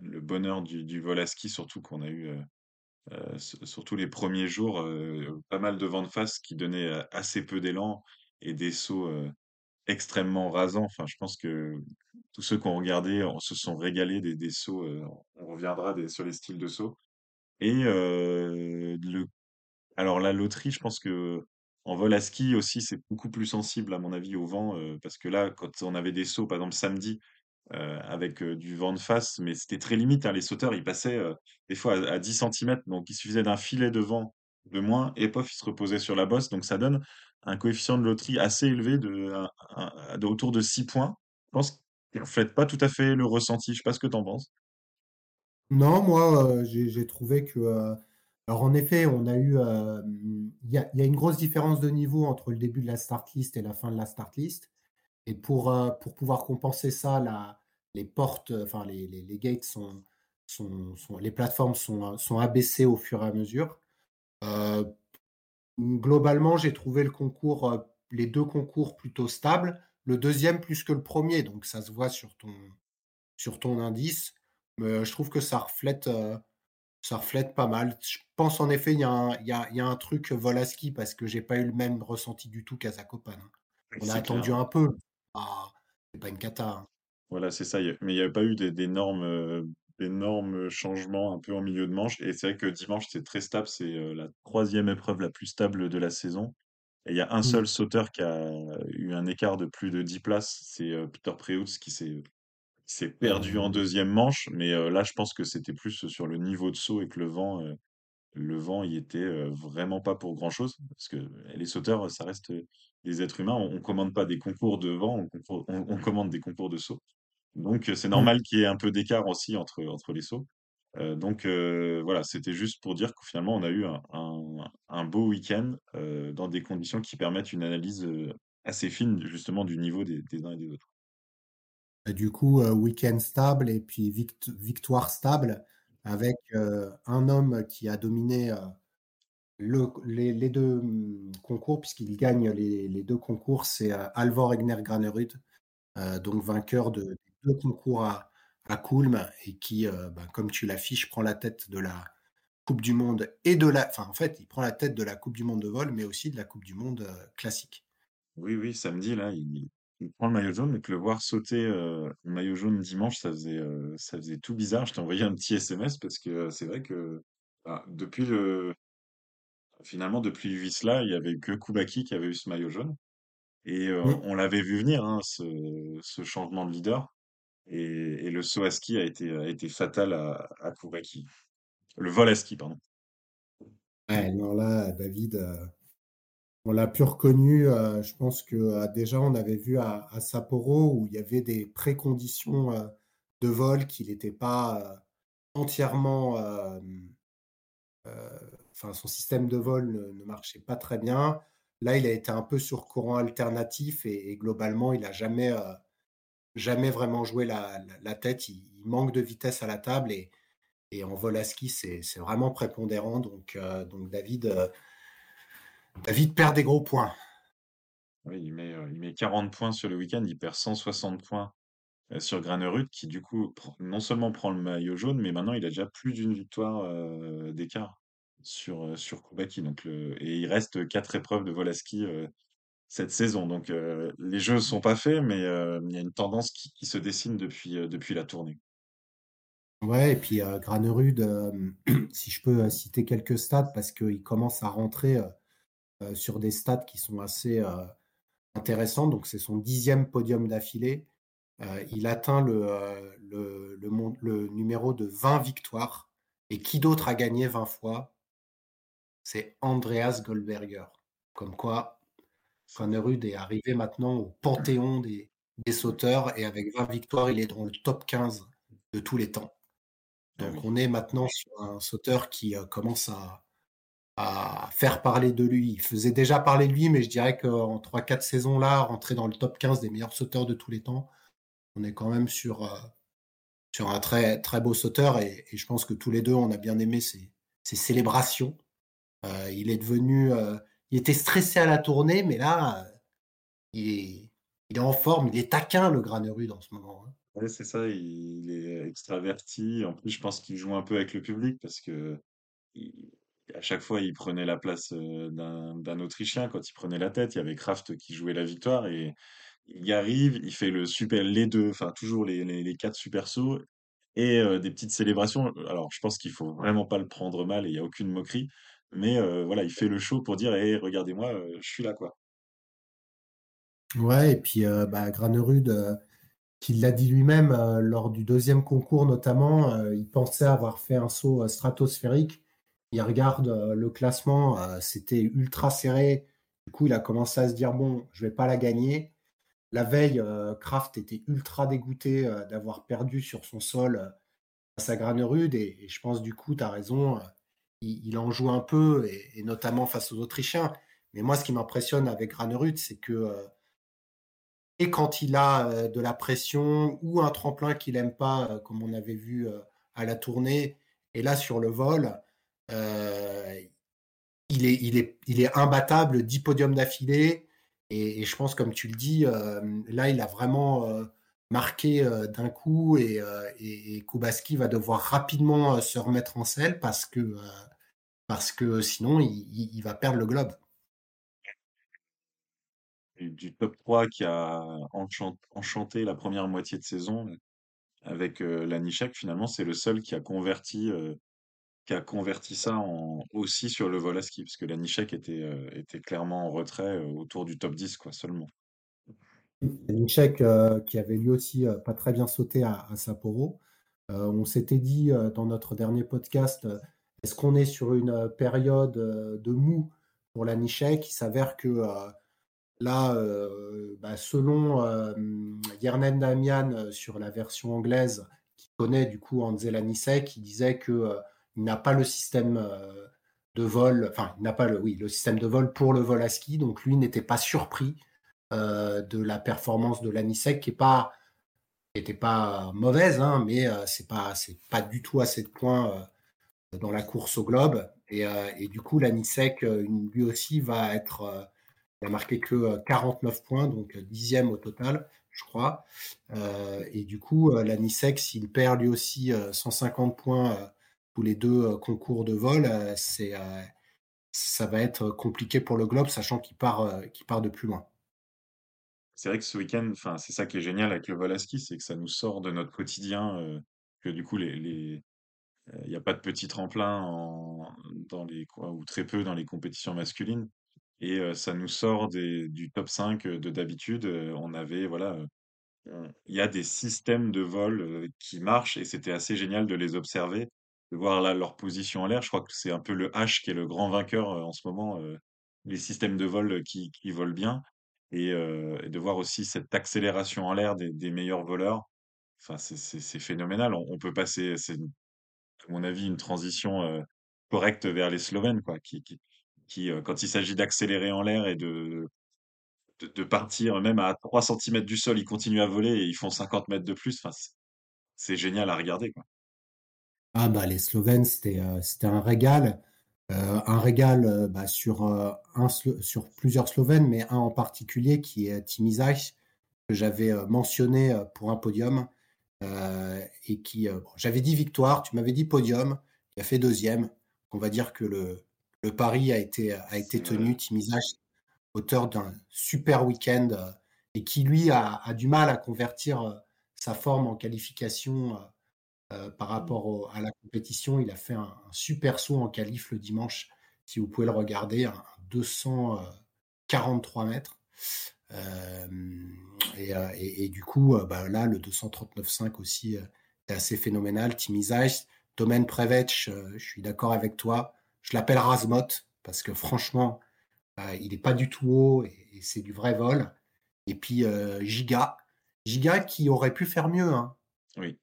le bonheur du, du vol à ski, surtout qu'on a eu, euh, surtout les premiers jours, euh, pas mal de vent de face qui donnaient euh, assez peu d'élan et des sauts extrêmement rasants. Enfin, je pense que tous ceux qui ont regardé se sont régalés des, des sauts. on reviendra sur les styles de sauts. Et le alors la loterie, je pense que en vol à ski aussi, c'est beaucoup plus sensible à mon avis au vent, parce que là, quand on avait des sauts, par exemple samedi, heu, avec, heu, du vent de face, mais c'était très limite, hein, les sauteurs, ils passaient, heu, des fois à à 10 centimètres, donc il suffisait d'un filet de vent de moins et pof, ils se reposaient sur la bosse, donc ça donne un coefficient de loterie assez élevé de autour de 6 points. Je pense qu'il reflète pas tout à fait le ressenti, je sais pas ce que tu en penses? Non, moi, euh, j'ai trouvé que. euh, alors, en effet, on a eu. euh, Il y a, y a une grosse différence de niveau entre le début de la start list et la fin de la start list. Et pour, euh, pour pouvoir compenser ça, la, les portes, euh, enfin, les, les, les gates sont, sont, sont- Les plateformes sont, sont abaissées au fur et à mesure. Euh, globalement, j'ai trouvé le concours, euh, les deux concours plutôt stables. Le deuxième plus que le premier, donc ça se voit sur ton, sur ton indice. Mais euh, je trouve que ça reflète, euh, ça reflète pas mal. Je pense en effet, il y a un, il y a, il y a un truc vol à ski parce que j'ai pas eu le même ressenti du tout qu'à Zakopane. hein. On a attendu un peu. Ah, c'est pas une cata. hein. Voilà, c'est ça. il y a- Mais il n'y avait pas eu des- d'énormes euh, d'énormes changements un peu en milieu de manche. Et c'est vrai que dimanche, c'est très stable. C'est euh, la troisième épreuve la plus stable de la saison. Et il y a un Mm. seul sauteur qui a eu un écart de plus de 10 places. C'est euh, Peter Preutz qui s'est qui s'est perdu en Euh, deuxième manche. Mais euh, là, je pense que c'était plus sur le niveau de saut et que le vent, euh, le vent, il était vraiment pas pour grand-chose. Parce que les sauteurs, ça reste des êtres humains. On, on commande pas des concours de vent, on, concours- on on commande des concours de saut. Donc, c'est mm. normal qu'il y ait un peu d'écart aussi entre, entre les sauts. Euh, donc, euh, voilà, c'était juste pour dire que finalement, on a eu un, un, un beau week-end euh, dans des conditions qui permettent une analyse assez fine, justement, du niveau des, des uns et des autres. Et du coup, week-end stable et puis vict- victoire stable avec un homme qui a dominé le- les, deux hum, concours, puisqu'il gagne les, deux concours, c'est euh, Alvor Egner Granerud, donc vainqueur de, des deux concours à, à Kulm et qui, ben, comme tu l'affiches, prend la tête de la Coupe du Monde et de la. Enfin, en fait, il prend la tête de la Coupe du Monde de vol, mais aussi de la Coupe du Monde classique. Oui, oui, samedi, là, il, il prend le maillot jaune, donc le voir sauter euh, le maillot jaune dimanche, ça faisait, euh, ça faisait tout bizarre. Je t'ai envoyé un petit SMS parce que euh, c'est vrai que depuis le, finalement, depuis le Wisla, il y avait que Koubaki qui avait eu ce maillot jaune. Et euh, on l'avait vu venir, hein, ce, ce changement de leader. Et, et le saut à ski a été, a été fatal à, à Koubaki. Le vol à ski, pardon. Ouais, non, là, David, euh, on l'a plus reconnu. euh, je pense que euh, déjà, on avait vu à, Sapporo où il y avait des préconditions euh, de vol qu'il n'était pas entièrement. Enfin, son système de vol ne, marchait pas très bien. Là, il a été un peu sur courant alternatif et, globalement, il n'a jamais, jamais vraiment joué la, tête. Il, manque de vitesse à la table et, en vol à ski, c'est vraiment prépondérant. Donc, David, David perd des gros points. Oui, il met, euh, il met 40 points sur le week-end, il perd 160 points euh, sur Granerud, qui du coup, non seulement prend le maillot jaune, mais maintenant il a déjà plus d'une victoire euh, d'écart sur, sur Koubaki. Donc le, et il reste quatre épreuves de vol à ski euh, cette saison. Donc euh, les jeux sont pas faits, mais il y a une tendance qui, qui se dessine depuis, depuis la tournée. Ouais, et puis Granerud, (clears throat) si je peux citer quelques stats, parce qu'il commence à rentrer sur des stats qui sont assez euh, intéressants. Donc, c'est son dixième podium d'affilée. Euh, il atteint le, euh, le, le numéro de 20 victoires. Et qui d'autre a gagné 20 fois? C'est Andreas Goldberger. Comme quoi, Granerud est arrivé maintenant au panthéon des, des sauteurs. Et avec 20 victoires, il est dans le top 15 de tous les temps. Ah Donc on est maintenant sur un sauteur qui euh, commence à, à faire parler de lui. Il faisait déjà parler de lui, mais je dirais qu'en 3-4 saisons là, rentrer dans le top 15 des meilleurs sauteurs de tous les temps, on est quand même sur, euh, sur un très, très beau sauteur et, je pense que tous les deux, on a bien aimé ses, célébrations. Euh, il est devenu... euh, il était stressé à la tournée, mais là, il est, il est en forme, il est taquin, le Granerud, en ce moment. hein. Ouais, c'est ça, il, est extraverti. En plus, je pense qu'il joue un peu avec le public parce que à chaque fois, il prenait la place euh, d'un Autrichien quand il prenait la tête. Il y avait Kraft qui jouait la victoire et il arrive, il fait le super, les deux, enfin toujours les, les, quatre super sauts et euh, des petites célébrations. Alors, je pense qu'il faut vraiment pas le prendre mal et il y a aucune moquerie, mais euh, voilà, il fait le show pour dire, hé, regardez-moi, je suis là, quoi. Ouais, et puis bah, Granerud, qui l'a dit lui-même lors du deuxième concours notamment, il pensait avoir fait un saut stratosphérique. Il regarde euh, le classement, euh, c'était ultra serré. Du coup, il a commencé à se dire, bon, je vais pas la gagner. La veille, euh, Kraft était ultra dégoûté d'avoir perdu sur son sol face à Granerud. Et, je pense, du coup, tu as raison, il, en joue un peu, et, notamment face aux Autrichiens. Mais moi, ce qui m'impressionne avec Granerud, c'est que et quand il a de la pression ou un tremplin qu'il aime pas, comme on avait vu à la tournée, et là sur le vol, il, est, il, est, il est imbattable, 10 podiums d'affilée. Et, je pense, comme tu le dis, euh, là, il a vraiment euh, marqué euh, d'un coup et, euh, Kubaski va devoir rapidement euh, se remettre en selle parce que, euh, parce que sinon, il, va perdre le globe. Du top 3 qui a enchan- enchanté la première moitié de saison avec euh, Lanišek, finalement, c'est le seul qui a converti, euh, qui a converti ça en, aussi sur le vol à ski, parce que Lanišek était, euh, était clairement en retrait euh, autour du top 10, quoi, seulement. Nichek, euh, qui avait lui aussi pas très bien sauté à, Sapporo. On s'était dit dans notre dernier podcast, est-ce qu'on est sur une période de mou pour la Nichek? Il s'avère que là, bah, selon Yernen Damian sur la version anglaise, qui connaît du coup Anze Lanisek, il disait que n'a pas le système euh, de vol, enfin, n'a pas le, oui, le système de vol pour le vol à ski, donc lui n'était pas surpris euh, de la performance de l'Anisec qui pas qui était pas mauvaise, hein, mais euh, c'est pas pas du tout assez de points euh, dans la course au globe. Et, du coup, l'Anisec, lui aussi, va être. euh, il a marqué que euh, 49 points, donc dixième au total, je crois. Et du coup, l'Anisec, s'il perd lui aussi euh, 150 points tous les deux concours de vol, c'est ça va être compliqué pour le globe, sachant qu'il part, qu'il part de plus loin. C'est vrai que ce week-end, c'est ça qui est génial avec le vol à ski, c'est que ça nous sort de notre quotidien, que du coup, les, les, il n'y a pas de petit tremplin en, dans les, ou très peu dans les compétitions masculines. Et ça nous sort des, du top 5 de d'habitude. On avait, voilà, il y a des systèmes de vol qui marchent et c'était assez génial de les observer, de voir leur position en l'air. Je crois que c'est un peu le H qui est le grand vainqueur euh, en ce moment, euh, les systèmes de vol qui, qui volent bien et, euh, de voir aussi cette accélération en l'air des, meilleurs voleurs. Enfin, c'est phénoménal. On, peut passer, c'est à mon avis, une transition euh, correcte vers les Slovènes, quoi, qui, qui, euh, quand il s'agit d'accélérer en l'air et de, de, partir même à 3 centimètres du sol, ils continuent à voler et ils font 50 mètres de plus. Enfin, c'est génial à regarder, quoi. Ah bah les Slovènes, c'était euh, c'était un régal. Euh, un régal euh, bah, sur, euh, un, Slo- sur plusieurs Slovènes, mais un en particulier qui est Timizaj, que j'avais euh, mentionné euh, pour un podium. euh, et qui, euh, bon, j'avais dit victoire, tu m'avais dit podium, il a fait deuxième. On va dire que le, le pari a été, a été tenu. Timizaj, auteur d'un super week-end, euh, et qui lui a, a du mal à convertir euh, sa forme en qualification. euh, euh, par Mm. rapport au- à la compétition. Il a fait un, un super saut en qualif le dimanche, si vous pouvez le regarder, un 243 mètres. Euh, et, euh, et- et du coup, bah, là, le 239,5 aussi euh, est assez phénoménal. Timizaj, Domen Prevec, euh, je suis d'accord avec toi. Je l'appelle Razmot parce que franchement, euh, il n'est pas du tout haut et, et c'est du vrai vol. Et puis euh, Giga, Giga qui aurait pu faire mieux. hein. Oui,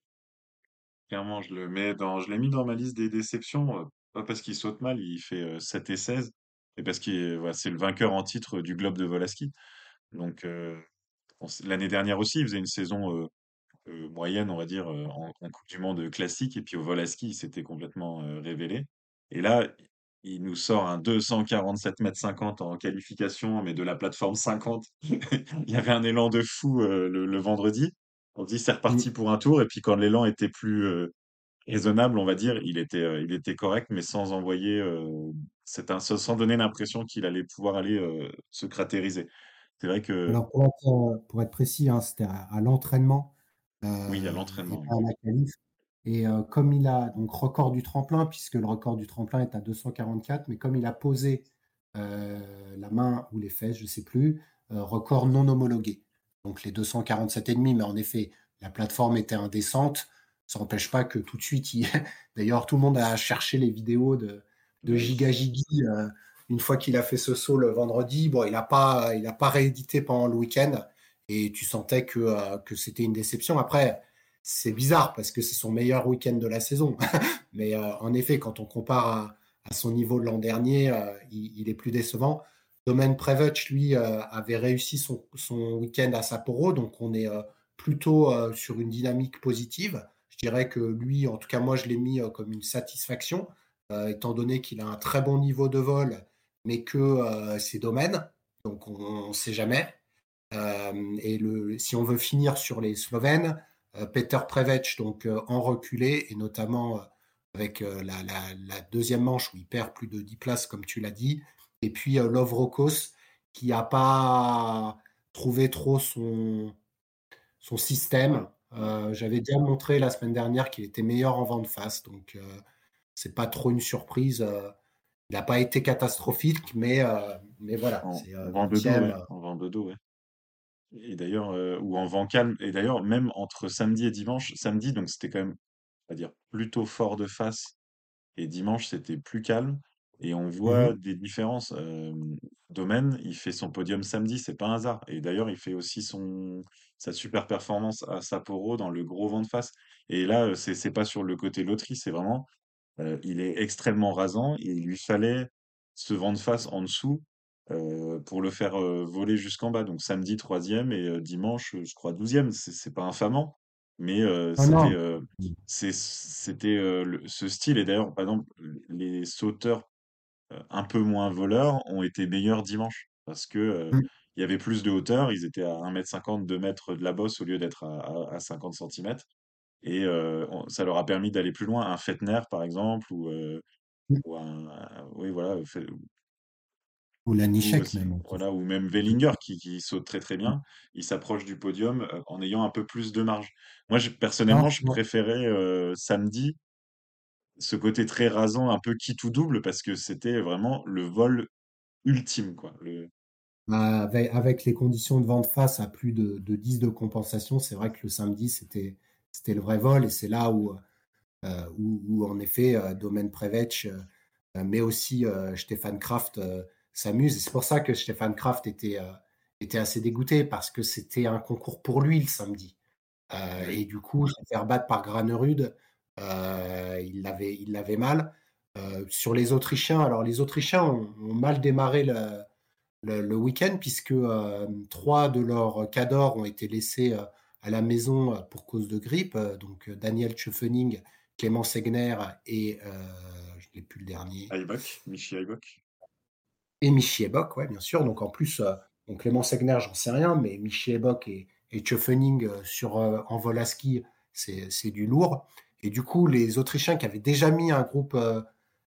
clairement, je mets dans, je l'ai mis dans ma liste des déceptions, euh, pas parce qu'il saute mal, il fait euh, 7 et 16, et parce qu'il voilà, c'est le vainqueur en titre du Globe de Volaski. Donc, euh, l'année dernière aussi, il faisait une saison euh, euh, moyenne, on va dire, euh, en, Coupe du Monde classique, et puis au vol il s'était complètement euh, révélé. Et là, il nous sort un 247 mètres 50 en qualification, mais de la plateforme 50. (laughs) Il y avait un élan de fou euh, le vendredi. On dit c'est Mm. reparti pour un tour, et puis quand l'élan était plus euh, raisonnable, on va dire, il était, euh, il était correct, mais sans envoyer, euh, c'est un, sans donner l'impression qu'il allait pouvoir aller euh, se cratériser. C'est vrai que Alors, pour être, euh, pour être précis, hein, c'était à, à l'entraînement oui, euh, et l'entraînement. pas à la qualif. Et euh, comme il a donc record du tremplin, puisque le record du tremplin est à 244, mais comme il a posé euh, la main ou les fesses, je ne sais plus, euh, record non homologué. Donc les 247,5, mais en effet, la plateforme était indécente. Ça n'empêche pas que tout de suite, il... (laughs) d'ailleurs, tout le monde a cherché les vidéos de, de. Giga Gigi euh, une fois qu'il a fait ce saut le vendredi. Bon, il n'a pas, il a pas réédité pendant le week-end et tu sentais que, euh, que c'était une déception. Après, c'est bizarre parce que c'est son meilleur week-end de la saison. (laughs) Mais euh, en effet, quand on compare à, à son niveau de l'an dernier, il, il est plus décevant. Domaine Prevost, lui, euh, avait réussi son, week-end à Sapporo, donc on est euh, plutôt euh, sur une dynamique positive. Je dirais que lui, en tout cas moi, je l'ai mis comme une satisfaction, étant donné qu'il a un très bon niveau de vol, mais que c'est domaine, donc on ne sait jamais. Et si on veut finir sur les Slovènes, Peter Prevec, donc en reculé, et notamment avec la, la, la, deuxième manche où il perd plus de 10 places, comme tu l'as dit, et puis euh, Lovrokos, qui n'a pas trouvé trop son, son système. Euh, J'avais déjà montré la semaine dernière qu'il était meilleur en vent de face, donc euh, c'est pas trop une surprise. Euh, il n'a pas été catastrophique, mais, euh, mais voilà. En, vent de dos, 20e, ouais. En vent de dos, ouais. Et d'ailleurs, ou en vent calme. Et d'ailleurs, même entre samedi et dimanche, samedi, donc c'était quand même, on va dire, plutôt fort de face, et dimanche, c'était plus calme. Et on voit Mhm. des différences. Euh, Domaine, il fait son podium samedi, c'est pas un hasard. Et d'ailleurs, il fait aussi son sa super performance à Sapporo dans le gros vent de face. Et là, c'est c'est pas sur le côté loterie, c'est vraiment, euh, il est extrêmement rasant. Et il lui fallait ce vent de face en dessous euh, pour le faire voler jusqu'en bas. Donc samedi troisième et dimanche, je crois douzième. C'est c'est pas infamant, mais euh, Ah c'était non. euh, c'est c'était euh, le- ce style. Et d'ailleurs, par exemple, les sauteurs euh, un peu moins voleurs ont été meilleurs dimanche parce que euh, Mm. il y avait plus de hauteur. Ils étaient à 1m50, 2 mètres de la bosse au lieu d'être à, à, à 50 cm. Et euh, on- ça leur a permis d'aller plus loin. Un Fettner, par exemple, ou, euh, Mm. ou un, oui, voilà, Ou la ou, même. voilà, ou même Wellinger qui, qui saute très très bien. Il s'approche du podium en ayant un peu plus de marge. Moi, je- personnellement, Non, je préférais samedi ce côté très rasant, un peu qui tout double, parce que c'était vraiment le vol ultime, quoi. Le... Bah, Avec, avec les conditions de vent de face à plus de, de 10 de compensation, c'est vrai que le samedi, c'était, c'était le vrai vol. Et c'est là où, euh, où, où, en effet, euh, Domaine Prevec, euh, mais aussi Stéphane Kraft s'amuse. Et c'est pour ça que Stéphane Kraft était, était assez dégoûté, parce que c'était un concours pour lui le samedi. Et du coup, se faire battre par Granerud, il l'avait, il l'avait mal. Euh, sur les Autrichiens, alors les Autrichiens ont, ont mal démarré le, le, le week-end puisque euh, trois de leurs cadors ont été laissés euh, à la maison euh, pour cause de grippe. Euh, donc euh, Daniel Schöffening, Clément Segner et euh, je n'ai plus le dernier. Aibach, Michi Aibach. Et Michi Ebok, ouais, bien sûr. Donc en plus, euh, donc Clément Segner, j'en sais rien, mais Michi Ebok et, et euh, sur euh, en vol à ski, c'est c'est du lourd. Et du coup, les Autrichiens qui avaient déjà mis un groupe euh,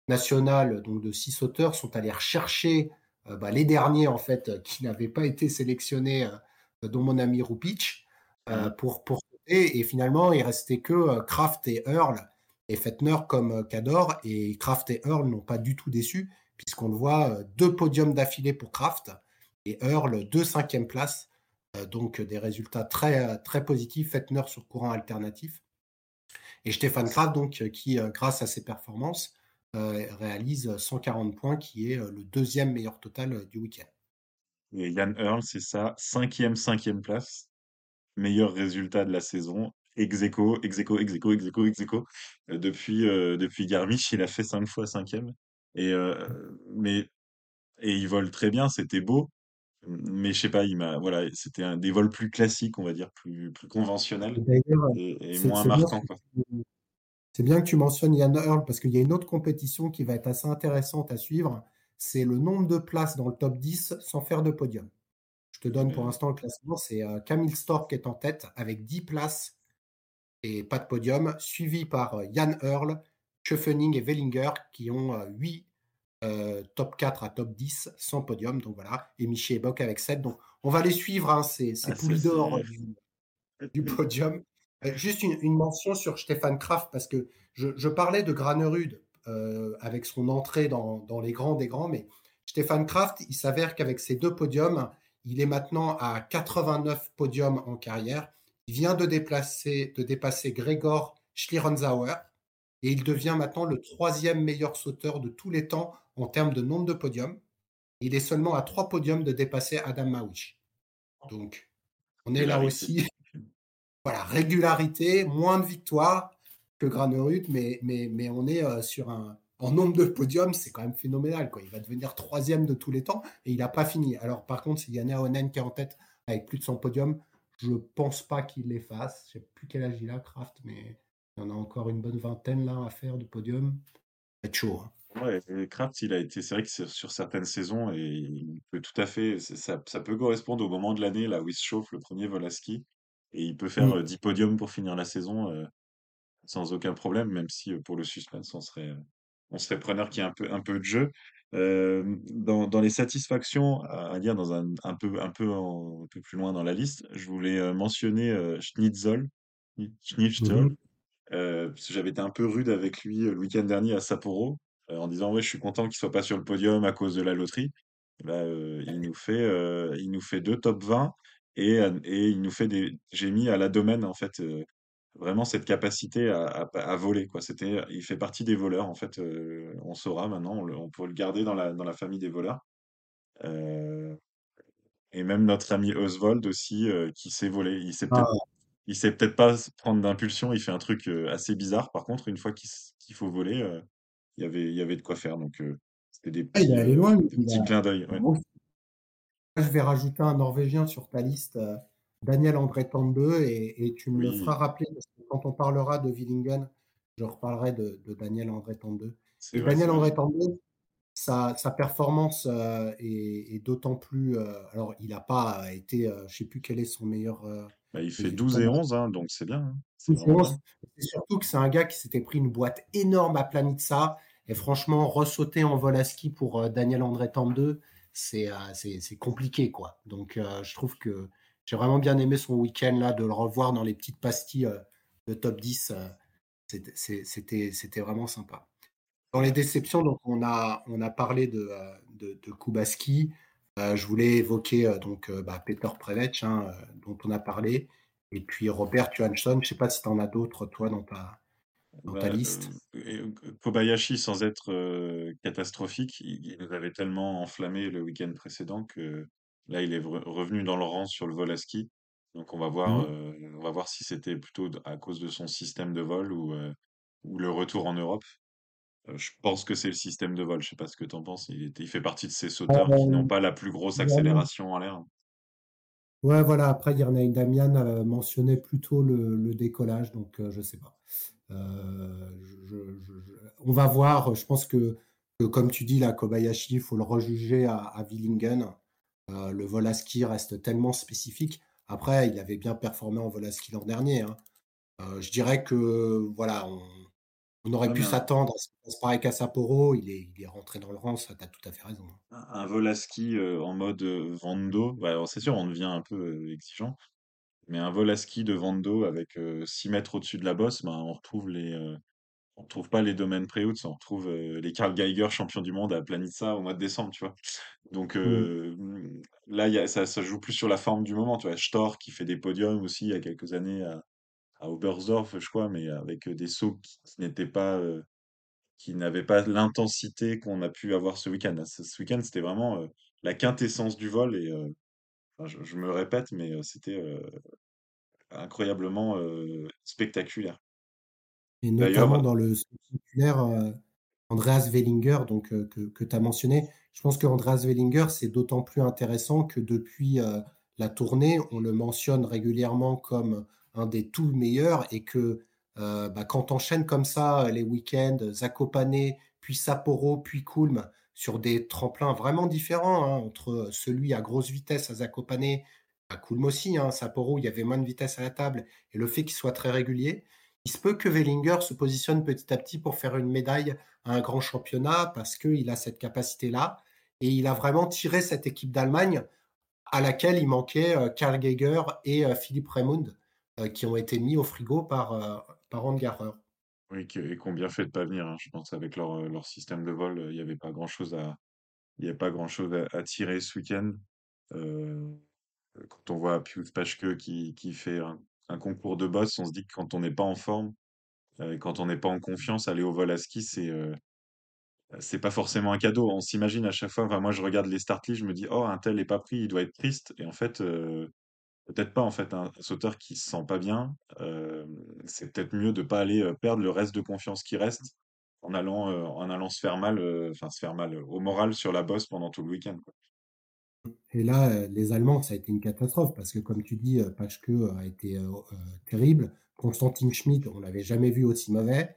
national donc de six sauteurs sont allés rechercher euh, bah, les derniers en fait euh, qui n'avaient pas été sélectionnés, euh, dont mon ami Rupic, pour pour sauter. Et finalement, il restait que Kraft et Earl et Fettner comme Cador. Et Kraft et Earl n'ont pas du tout déçu puisqu'on le voit deux podiums d'affilée pour Kraft et Earl deux cinquièmes places. Donc des résultats très très positifs. Fettner sur courant alternatif. Et Stéphane Kraft, donc, euh, qui, euh, grâce à ses performances, euh, réalise 140 points, qui est le deuxième meilleur total du week-end. Et Yann Earl, c'est ça, cinquième, cinquième place, meilleur résultat de la saison, ex aequo, ex aequo, ex depuis, Garmisch, il a fait cinq fois cinquième. Mais, et il vole très bien, c'était beau. Mais je sais pas, il m'a, voilà, c'était un des vols plus classiques, on va dire, plus, plus conventionnels et, et c'est moins marquants, que quoi. tu, C'est bien que tu mentionnes Yann Earl parce qu'il y a une autre compétition qui va être assez intéressante à suivre. C'est le nombre de places dans le top 10 sans faire de podium. Je te donne pour l'instant le classement. C'est euh, Camille Stork qui est en tête avec 10 places et pas de podium, suivi par Yann euh, Earl, Schöffening et Wellinger qui ont 8 euh, top 4 à top 10 sans podium. Donc voilà, et Michel Bock avec 7. Donc on va les suivre, hein, ces, ces poules d'or du, podium. Euh, juste une, mention sur Stéphane Kraft, parce que je, parlais de Granerud euh, avec son entrée dans, les grands des grands, mais Stéphane Kraft, il s'avère qu'avec ses deux podiums, il est maintenant à 89 podiums en carrière. Il vient de, déplacer, de dépasser Gregor Schlierenzauer et il devient maintenant le troisième meilleur sauteur de tous les temps en termes de nombre de podiums. Il est seulement à trois podiums de dépasser Adam Mawish. Donc, on est là aussi (laughs) voilà, régularité, moins de victoires que Granerud, mais, mais, mais on est euh, sur un. En nombre de podiums, c'est quand même phénoménal. Quoi. Il va devenir troisième de tous les temps et il n'a pas fini. Alors, par contre, s'il y a Onen qui est en tête avec plus de 100 podiums, je ne pense pas qu'il les fasse. Je ne sais plus quel âge il a, Kraft, mais il y en a encore une bonne vingtaine là à faire de podium. Ça va être chaud. Hein. Ouais, Kraft, il a été, c'est vrai que sur certaines saisons, et il peut tout à fait, ça, ça peut correspondre au moment de l'année là où il se chauffe, le premier vol à ski. Et il peut faire 10 podiums pour finir la saison sans aucun problème, même si pour le suspense, on serait, on serait preneur qu'il y ait un peu, un peu de jeu. dans, dans les satisfactions à, dire dans un, un, peu, un, peu un peu plus loin dans la liste, je voulais mentionner Schnitzel, Schnitzel que j'avais été un peu rude avec lui le week-end dernier à Sapporo, en disant ouais je suis content qu'il soit pas sur le podium à cause de la loterie. Bah, il nous fait il nous fait deux top 20 et, il nous fait des. J'ai mis à la domaine, en fait, vraiment cette capacité à, voler, quoi. C'était, il fait partie des voleurs, en fait. on saura maintenant, on, on, peut le garder dans la, dans la famille des voleurs. et même notre ami Oswald aussi, qui sait voler. Il sait peut-être. Ah. Il sait peut-être pas prendre d'impulsion, il fait un truc assez bizarre. Par contre, une fois qu'il faut voler, il y avait, il y avait de quoi faire. Donc, c'était des ah, petits, loin, des petits clins d'œil. Ouais. Je vais rajouter un Norvégien sur ta liste, euh, Daniel André Tandeux, et, et, tu me le feras rappeler parce que quand on parlera de Willingen, je reparlerai de, Daniel André Tandeux. Daniel André Tandeux, sa, sa, performance est, d'autant plus. Alors, il n'a pas été, je ne sais plus quel est son meilleur. Bah, il fait 12 et 11, hein, donc c'est bien. Hein. C'est surtout que c'est un gars qui s'était pris une boîte énorme à Planitza. Et franchement, ressauter en vol à ski pour Daniel André Tandeux, euh, c'est compliqué, quoi. Donc, euh, je trouve que j'ai vraiment bien aimé son week-end, là, de le revoir dans les petites pastilles euh, de top 10. C'était vraiment sympa. Dans les déceptions, donc, on, a, on a parlé de, de, Kubaski. Je voulais évoquer donc bah, Peter Prevec, hein, dont on a parlé, et puis Robert Johansson. Je ne sais pas si tu en as d'autres, toi, dans ta, dans ta bah, liste Kobayashi, sans être catastrophique, il, nous avait tellement enflammé le week-end précédent que là, il est revenu dans le rang sur le vol à ski. Donc, on va voir, mmh. on va voir si c'était plutôt à cause de son système de vol ou, ou le retour en Europe. Je pense que c'est le système de vol. Je sais pas ce que tu en penses. Il, il fait partie de ces sauteurs qui n'ont pas la plus grosse accélération en l'air. Ouais, voilà. Après, Yernaï Damian a mentionné plutôt le, le décollage, donc je sais pas. Euh, on va voir. Je pense que, comme tu dis, la Kobayashi, il faut le rejuger à, à Willingen. Euh, le vol à ski reste tellement spécifique. Après, il avait bien performé en vol à ski l'an dernier. Hein. Euh, je dirais que voilà, on, aurait pu s'attendre à ce qui pareil qu'à Sapporo. Il est, il est rentré dans le rang, ça, tu as tout à fait raison. Hein. Un, vol à ski en mode Vando, bah, c'est sûr, on devient un peu exigeant. Mais un vol à ski de Vando avec 6 mètres au-dessus de la bosse, ben, on retrouve les, on retrouve pas les domaines pré on retrouve les Karl Geiger champion du monde à Planitza au mois de décembre, tu vois. Donc mmh, là, y a, ça, ça joue plus sur la forme du moment, tu vois. Stor qui fait des podiums aussi il y a quelques années à, à Oberstdorf, je crois, mais avec des sauts qui, n'étaient pas, qui n'avaient pas l'intensité qu'on a pu avoir ce week-end. Ce, week-end, c'était vraiment la quintessence du vol et je, me répète, mais c'était incroyablement spectaculaire. Et notamment dans le spectaculaire, Andreas Wellinger, donc, que, tu as mentionné. Je pense que Andreas Wellinger, c'est d'autant plus intéressant que depuis la tournée, on le mentionne régulièrement comme un des tout meilleurs et que euh, bah, quand comme ça les week-ends, Zakopane, puis Sapporo, puis Kulm, sur des tremplins vraiment différents, hein, entre celui à grosse vitesse à Zakopane, à Kulm aussi, hein, Sapporo, il y avait moins de vitesse à la table, et le fait qu'il soit très régulier, il se peut que Wellinger se positionne petit à petit pour faire une médaille à un grand championnat, parce qu'il a cette capacité-là, et il a vraiment tiré cette équipe d'Allemagne à laquelle il manquait euh, Karl Geiger et euh, Philippe Raymond, euh, qui ont été mis au frigo par, par Angarer. Oui, et qu'on bien fait de pas venir. Hein. Je pense avec leur, leur système de vol, il n'y avait pas grand-chose à, grand-chose à, tirer ce week-end. quand on voit Pius Pachke qui, qui fait un, concours de boss, on se dit que quand on n'est pas en forme, quand on n'est pas en confiance, aller au vol à ski, c'est c'est pas forcément un cadeau. On s'imagine à chaque fois, moi je regarde les start je me dis, oh, un tel est pas pris, il doit être triste. Et en fait, euh, peut-être pas, en fait, un, sauteur qui se sent pas bien, euh, c'est peut-être mieux de pas aller euh, perdre le reste de confiance qui reste en allant, en allant se faire mal, enfin se faire mal au moral sur la bosse pendant tout le week-end. Et là, les Allemands, ça a été une catastrophe parce que, comme tu dis, Pachke a été terrible. Constantin Schmidt, on l'avait jamais vu aussi mauvais.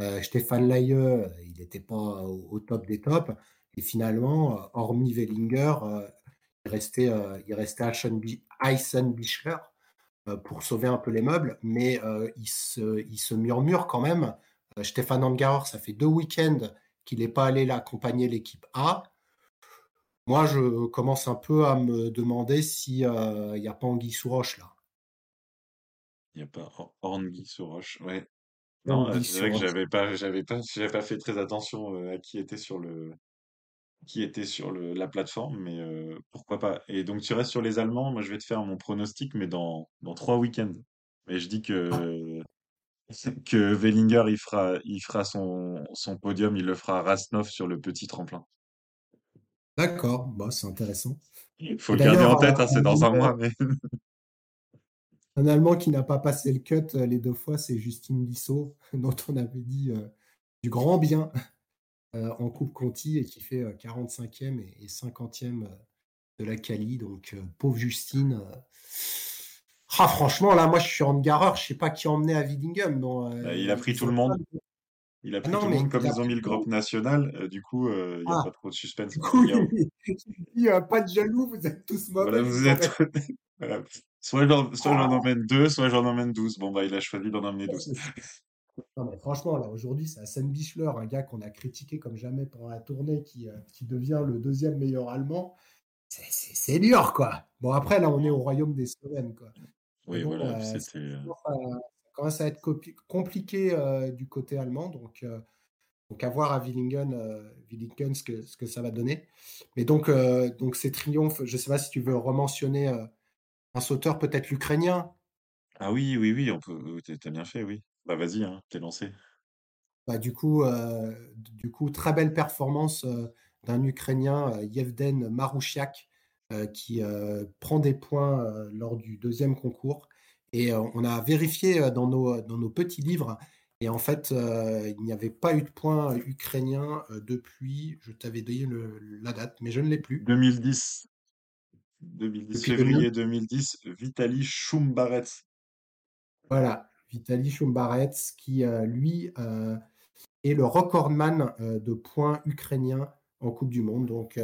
Euh, Stéphane Laye, il n'était pas au, top des tops. Et finalement, hormis Wellinger, euh, il restait, euh, il restait Eisenbichler pour sauver un peu les meubles. Mais il, se, il se murmure quand même. Stéphane Angarer, ça fait deux week-ends qu'il n'est pas allé accompagner l'équipe A. Moi, je commence un peu à me demander s'il n'y a pas Anguille sous roche là. Il n'y a pas Anguille sous roche, ouais. Non, c'est vrai que j'avais pas, j'avais pas, j'avais pas fait très attention à qui était sur le, qui était sur le, la plateforme, mais pourquoi pas. Et donc tu restes sur les Allemands. Moi, je vais te faire mon pronostic, mais dans dans trois week-ends. Et je dis que (laughs) que Wellinger il fera, il fera son son podium, il le fera à Rasnov sur le petit tremplin. D'accord, bah, c'est intéressant. Il faut le garder en tête, hein, c'est dans un mois, mais. (laughs) Un Allemand qui n'a pas passé le cut euh, les deux fois, c'est Justine Lissot, (laughs) dont on avait dit euh, du grand bien euh, en Coupe Conti et qui fait 45e et, 50e de la Cali. Donc, pauvre Justine. Ah, franchement, là, moi, je suis en gareur. Je sais pas qui emmenait à Widingum. Bah, il a pris tout le monde. Il a pris tout le monde comme ils ont mis le groupe national. du coup, il n'y a ah. pas trop de suspense. Du coup, (laughs) il n'y a pas de jaloux. Vous êtes tous mauvais. vous êtes... (laughs) Soit j'en ah. emmène deux, soit j'en emmène douze. Bon, bah, il a choisi d'en emmener douze. Non, mais franchement, là, aujourd'hui, c'est Hassan Bichler, un gars qu'on a critiqué comme jamais pendant la tournée, qui, euh, qui devient le deuxième meilleur allemand. C'est dur, quoi. Bon, après, là, on est au royaume des Slovènes, quoi. Oui, voilà, euh. Euh, ça commence à être compliqué du côté allemand, donc. Donc à voir à Willingen, Willingen ce, que, ce que ça va donner. Mais donc, donc ces triomphes, je ne sais pas si tu veux rementionner un sauteur peut-être l'Ukrainien? Ah oui, oui, oui, on peut tu bien fait, oui. Bah, vas-y, hein, tu lancé. Bah, du coup, euh, du coup, très belle performance, euh, d'un Ukrainien, euh, Yevden Marouchiak, qui, prend des points, lors du deuxième concours et on a vérifié, dans nos, dans nos petits livres et en fait, il n'y avait pas eu de points, ukrainiens, depuis je t'avais donné la date, mais je ne l'ai plus. 2010. 2010, février 2010, Vitaly Shumbarets. Voilà, Vitaly Shumbarets qui, euh, lui, euh, est le recordman euh, de points ukrainiens en Coupe du Monde. Donc,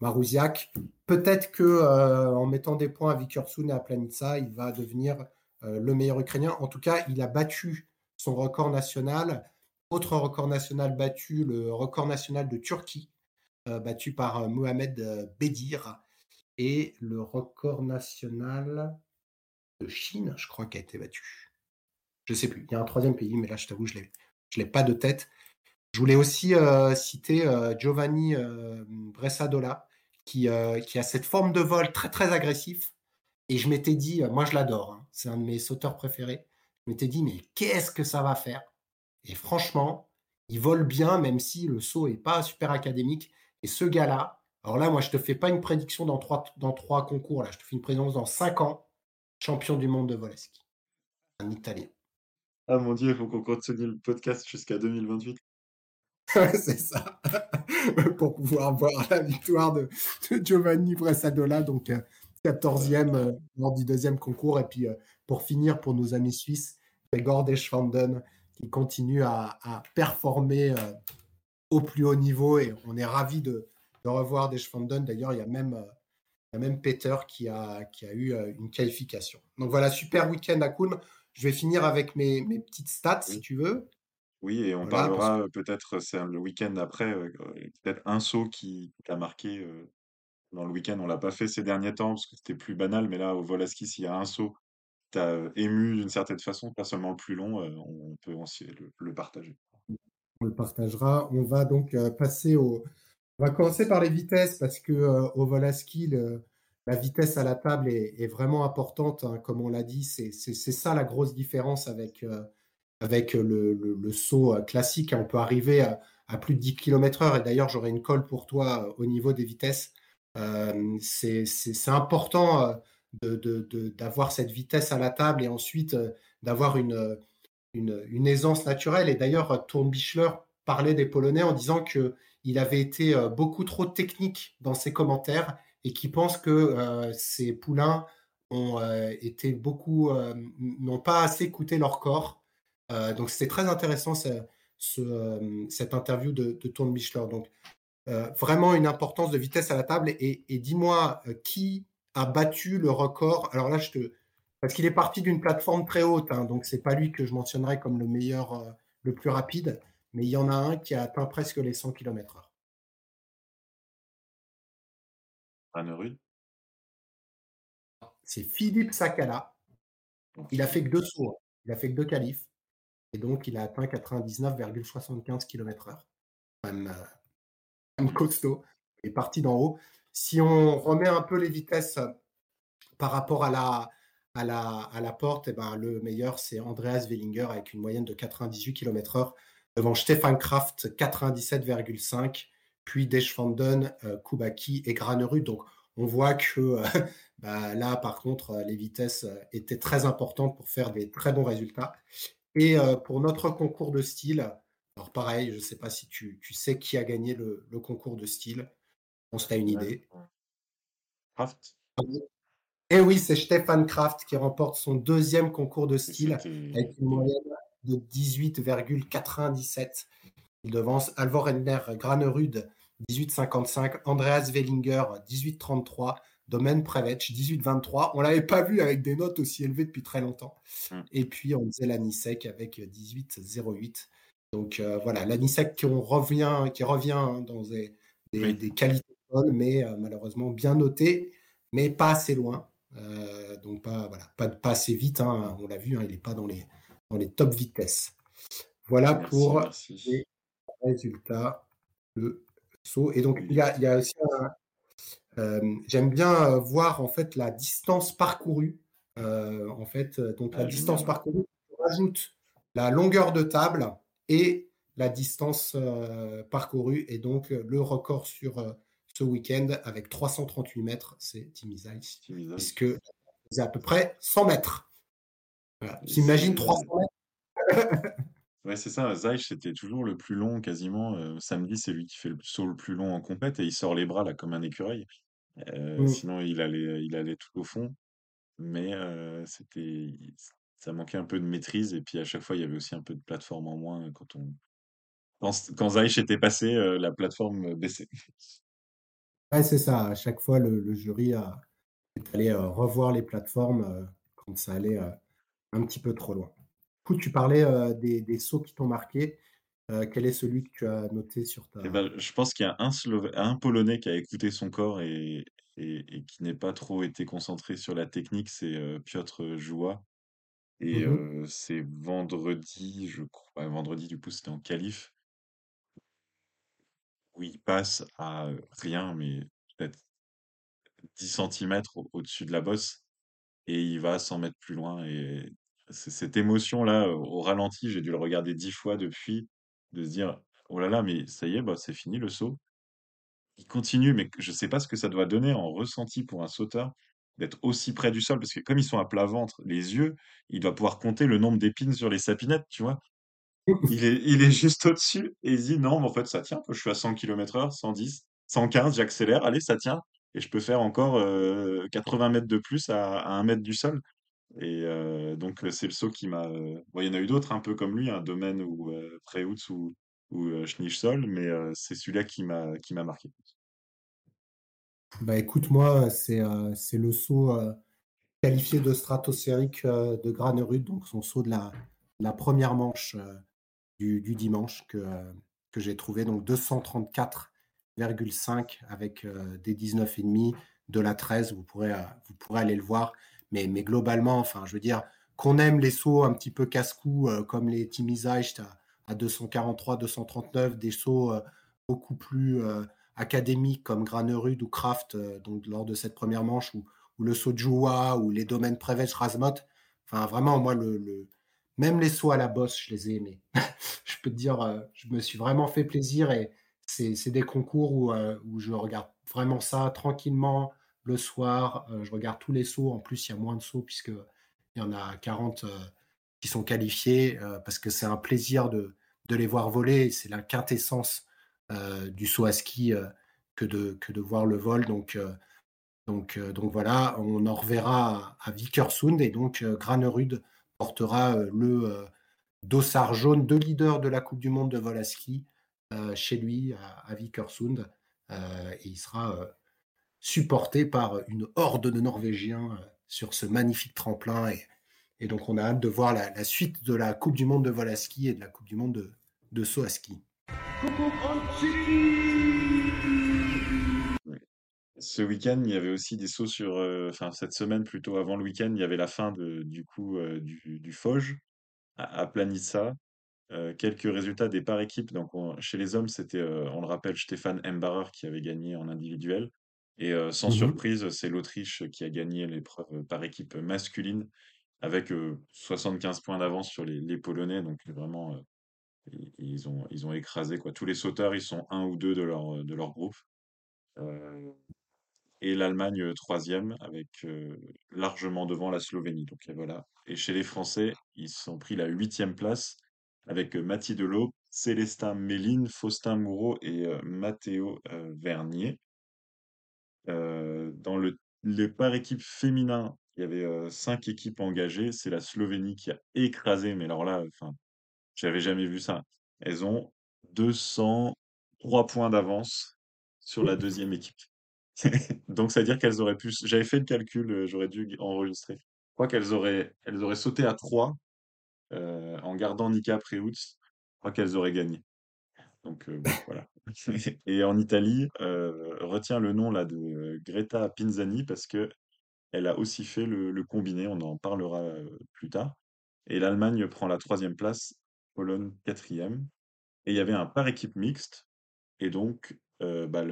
Marouziak, peut-être que en mettant des points à Vikersun et à Planitsa, il va devenir le meilleur ukrainien. En tout cas, il a battu son record national. Autre record national battu, le record national de Turquie, battu par Mohamed Bedir et le record national de Chine, je crois, qui a été battu. Je ne sais plus. Il y a un troisième pays, mais là, je t'avoue, je ne l'ai pas de tête. Je voulais aussi euh, citer euh, Giovanni euh, Bressadola, qui, qui, a cette forme de vol très, très agressif. Et je m'étais dit, moi, je l'adore. Hein, c'est un de mes sauteurs préférés. Je m'étais dit, mais qu'est-ce que ça va faire? Et franchement, il vole bien, même si le saut n'est pas super académique. Et ce gars-là, alors là, moi, je ne te fais pas une prédiction dans trois, dans trois concours. Là. Je te fais une prédiction dans cinq ans, champion du monde de Voleski. Un Italien. Ah mon Dieu, il faut qu'on continue le podcast jusqu'à 2028. (laughs) c'est ça. (laughs) Pour pouvoir voir la victoire de, Giovanni Bressadola, donc 14e euh, euh, lors du deuxième concours. Et puis euh, pour finir, pour nos amis suisses, Gregor Deschwanden qui continue à, à performer euh, au plus haut niveau et on est ravi de, de revoir Deschwanden. D'ailleurs, il y a même, il y a même Peter qui a, qui a eu une qualification. Donc voilà, super week-end à Kuhn. Je vais finir avec mes, mes petites stats si tu veux. Oui, et on Voilà, parlera euh, peut-être, c'est le week-end après, euh, peut-être un saut qui t'a marqué euh, dans le week-end. On l'a pas fait ces derniers temps parce que c'était plus banal, mais là, au Volaski, s'il y a un saut qui t'a euh, ému d'une certaine façon, pas seulement le plus long, euh, on peut aussi le, le partager. on le partagera. On va donc euh, passer au. On va commencer par les vitesses parce que euh, au Volaski, le- la vitesse à la table est, vraiment importante. hein, comme on l'a dit, c'est ça la grosse différence avec, euh, le, saut euh, classique. On peut arriver à, plus de 10 km/h. Et d'ailleurs, j'aurai une colle pour toi euh, au niveau des vitesses. C'est important d'avoir cette vitesse à la table et ensuite d'avoir une aisance naturelle. Et d'ailleurs, Tourne-Bichler parlait des Polonais en disant qu'il avait été beaucoup trop technique dans ses commentaires et qu'il pense que euh, ces poulains ont euh, été beaucoup, euh, n'ont pas assez écouté leur corps. Donc c'était très intéressant ce, ce, cette interview de, de Tourne-Bichler. Donc euh, vraiment une importance de vitesse à la table. Et, dis-moi, qui a battu le record? Alors là, je te, parce qu'il est parti d'une plateforme très haute, hein, donc c'est pas lui que je mentionnerai comme le meilleur, le plus rapide, mais il y en a un qui a atteint presque les 100 km/h. C'est Philippe Sakala. Il a fait que deux sauts, hein. il a fait que deux qualifs, et donc il a atteint 99,75 km/h. Même, costaud. Il est parti d'en haut. Si on remet un peu les vitesses euh, par rapport à la porte, eh ben, le meilleur, c'est Andreas Wellinger avec une moyenne de 98 km/h devant Stefan Kraft 97,5, puis Deschwanden, euh, Kubaki et Granerud. Donc on voit que euh, (laughs) bah, là, par contre, euh, les vitesses étaient très importantes pour faire des très bons résultats. Et pour notre concours de style, alors pareil, je ne sais pas si tu, tu sais qui a gagné le, le concours de style. On serait une idée. Kraft, Et oui, c'est Stefan Kraft qui remporte son deuxième concours de style avec une moyenne de 18,97. Il devance Alvor Endner Granerud 18,55, Andreas Wellinger 18,33, Domaine Prevec 18,23. On l'avait pas vu avec des notes aussi élevées depuis très longtemps. Mm. Et puis on faisait l'Anisec avec 18,08. Donc euh, voilà, l'Anisec qui revient, qui revient hein, dans des, des, Oui. des qualités folles, mais euh, malheureusement bien noté, mais pas assez loin. Euh, donc pas, voilà, pas, pas assez vite, hein, on l'a vu, hein, il n'est pas dans les, dans les top vitesses. Voilà Merci, pour merci. les résultats de saut. Et donc, il y a, il y a aussi un- euh, J'aime bien euh, voir en fait la distance parcourue. Euh, en fait, donc la Ah, distance parcourue, on rajoute la longueur de table et la distance euh, parcourue. Et donc, le record sur ce week-end avec 338 mètres, c'est Tim Zeiss, puisque c'est à peu près 100 mètres. Voilà. C'est- 300 mètres? (laughs) Ouais, c'est ça. Zeich, c'était toujours le plus long quasiment. Euh, samedi, c'est lui qui fait le saut le plus long en compète et il sort les bras là comme un écureuil. Euh, Mm. Sinon, il allait, il allait tout au fond. Mais euh, c'était, ça manquait un peu de maîtrise et puis à chaque fois, il y avait aussi un peu de plateforme en moins quand on, quand, quand Zeich était passé, euh, la plateforme baissait. Ouais, c'est ça. À chaque fois, le, le jury a, est allé euh, revoir les plateformes euh, quand ça allait euh, un petit peu trop loin. Tu parlais euh, des, des sauts qui t'ont marqué. Euh, quel est celui que tu as noté sur ta... Eh ben, je pense qu'il y a un, un Polonais qui a écouté son corps et, et, et qui n'est pas trop été concentré sur la technique, c'est euh, Piotr Joua. Et euh, c'est vendredi, je crois, vendredi du coup c'était en qualif, où il passe à rien, mais peut-être 10 centimètres au- au-dessus de la bosse, et il va 100 mètres plus loin. Et cette émotion-là, au ralenti, j'ai dû le regarder 10 fois depuis, de se dire, oh là là, mais ça y est, bah, c'est fini le saut. Il continue, mais je sais pas ce que ça doit donner en ressenti pour un sauteur d'être aussi près du sol, parce que comme ils sont à plat ventre, les yeux, il doit pouvoir compter le nombre d'épines sur les sapinettes, tu vois? Il est, il est juste au-dessus et il dit non, mais en fait, ça tient. Je suis à 100 km/h, 110, 115, j'accélère, allez, ça tient. Et je peux faire encore euh, 80 mètres de plus à, à 1 mètre du sol. Et euh, donc, euh, c'est le saut qui m'a. euh, Bon, il y en a eu d'autres un peu comme lui, un domaine ou euh, Preutz ou, ou euh, mais c'est celui-là qui m'a marqué. Bah écoute, moi, c'est c'est le saut qualifié de stratosphérique de Granerud, donc son saut de la, la première manche du, du dimanche que, que j'ai trouvé, donc 234,5 avec des 19,5, de la 13, vous pourrez, vous pourrez aller le voir, mais, mais globalement, enfin, je veux dire, qu'on aime les sauts un petit peu casse-cou euh, comme les Timizaicht à, à 243, 239, des sauts euh, beaucoup plus euh, académiques comme Granerud ou Kraft, donc lors de cette première manche, ou, le saut de Joua, ou les domaines Prevetch, Razmot. Enfin, vraiment, moi, le, même les sauts à la bosse, je les ai aimés. (laughs) je peux te dire, je me suis vraiment fait plaisir et c'est des concours où je regarde vraiment ça tranquillement le soir. euh, je regarde tous les sauts. En plus, il y a moins de sauts puisque il y en a 40 euh, qui sont qualifiés euh, parce que c'est un plaisir de, les voir voler. C'est la quintessence du saut à ski que, de, voir le vol. Donc, donc, donc voilà, on en reverra à, à Vikersund et donc Granerud portera le dossard jaune de leader de la Coupe du Monde de vol à ski chez lui à, à Vikersund Euh, et il sera supporté par une horde de Norvégiens euh, sur ce magnifique tremplin et, donc on a hâte de voir la, suite de la Coupe du Monde de vol à ski et de la Coupe du Monde de, saut à ski. Ce week-end, il y avait aussi des sauts sur. euh, Enfin, cette semaine, plutôt avant le week-end, il y avait la fin du coup euh, du, du à, à Planitza. Euh, quelques résultats des par équipes. Donc, on- chez les hommes, c'était, on le rappelle, Stéphane Embarer qui avait gagné en individuel. Et euh, sans Mhm. surprise, c'est l'Autriche qui a gagné l'épreuve par équipe masculine avec euh, 75 points d'avance sur les, les Polonais. Donc, vraiment, euh, ils, ont, ils ont écrasé quoi. Tous les sauteurs, ils sont un ou deux de leur, de leur groupe. Et l'Allemagne troisième avec largement devant la Slovénie. Donc et voilà. Et chez les Français, ils sont pris la huitième place avec Mathilde Delot, Célestin Méline, Faustin Moureau et Matteo euh, Vernier. Dans le, le par équipe féminin, il y avait cinq équipes engagées. C'est la Slovénie qui a écrasé, mais alors là, enfin, j'avais jamais vu ça. Elles ont 203 points d'avance sur la deuxième équipe. (laughs) Donc, ça veut dire qu'elles auraient pu. J'avais fait le calcul, j'aurais dû enregistrer. Je crois qu'elles auraient, elles auraient sauté à 3 euh, en gardant Nika Preutz. Je crois qu'elles auraient gagné. Donc, euh, voilà. (laughs) Et en Italie, euh, retiens le nom là de Greta Pinzani parce que elle a aussi fait le, combiné. On en parlera euh, plus tard. Et l'Allemagne prend la troisième place, Pologne quatrième. Et il y avait un par équipe mixte. Et donc, euh, bah,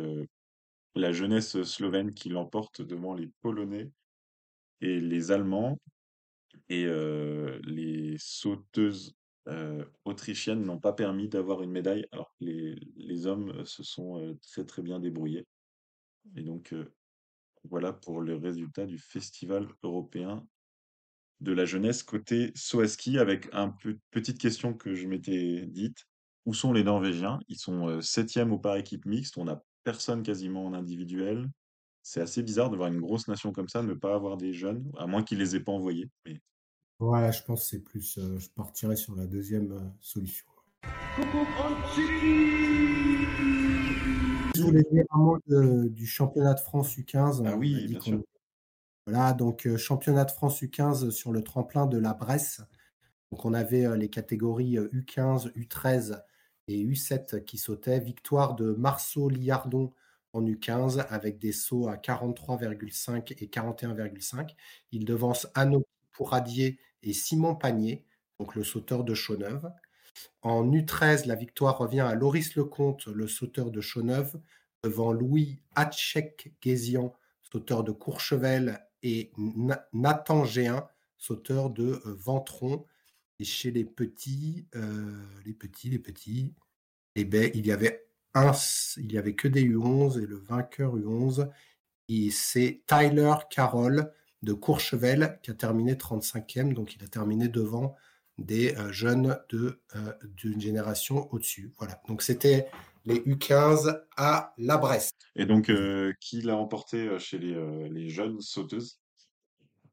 la jeunesse slovène qui l'emporte devant les Polonais et les Allemands. Et les sauteuses euh, autrichiennes n'ont pas permis d'avoir une médaille, alors que les, les hommes euh, se sont euh, très très bien débrouillés. Et donc, euh, voilà pour le résultat du Festival européen de la jeunesse côté saut à ski, avec un peu, petite question que je m'étais dite. Où sont les Norvégiens? Ils sont euh, septième au par équipe mixte, on n'a personne quasiment en individuel. C'est assez bizarre de voir une grosse nation comme ça ne pas avoir des jeunes, à moins qu'ils les aient pas envoyés. Mais Ouais, je pense que c'est plus. euh, je partirais sur la deuxième euh, solution. Je voulais dire un mot de- du championnat de France U15. Ah oui, bien sûr. Voilà, donc euh, championnat de France U15 sur le tremplin de la Bresse. Donc on avait euh, les catégories euh, U15, U13 et U7 qui sautaient. Victoire de Marceau Liardon en U15 avec des sauts à 43,5 et 41,5. Il devance Anno Pourradier et Simon Panier, donc le sauteur de Chauveneuve. En U13, la victoire revient à Loris Lecomte, le sauteur de Chauveneuve, devant Louis Hatchek-Gézian, sauteur de Courchevel, et Na- Nathan Géin, sauteur de euh, Ventron. Et chez les petits, euh, les petits, les petits, eh ben, il y avait un, il y avait que des U11 et le vainqueur U11, et c'est Tyler Carroll de Courchevel qui a terminé 35e, donc il a terminé devant des euh, jeunes de euh, d'une génération au-dessus. Voilà. Donc c'était les U15 à la Bresse. Et donc, euh, qui l'a remporté euh, chez les, les jeunes sauteuses?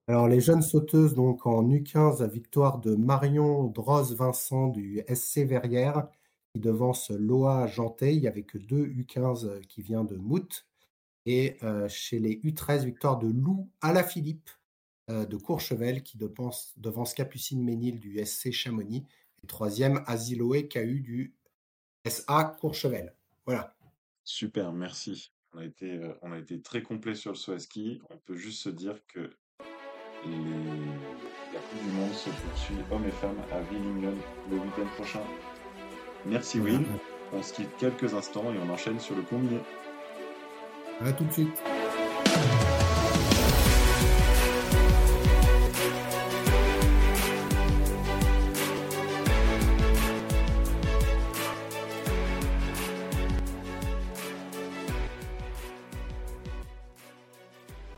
Alors, les jeunes sauteuses, donc en U15, victoire de Marion Droz-Vincent du SC Verrières, qui devance Loa Janté. Il n'y avait que deux U15 qui vient de Mout. Et chez les U13, victoire de Lou Alaphilippe euh, de Courchevel, qui devance, devance Capucine Ménil du SC Chamonix. Et troisième, Asiloé KU du SA Courchevel. Voilà. Super, merci. On a été, on a été très complet sur le saut à ski. On peut juste se dire que les... la Coupe du Monde se poursuit hommes et femmes à Villingen le week-end prochain. Merci Will. On se quitte quelques instants et on enchaîne sur le combiné. À tout de suite.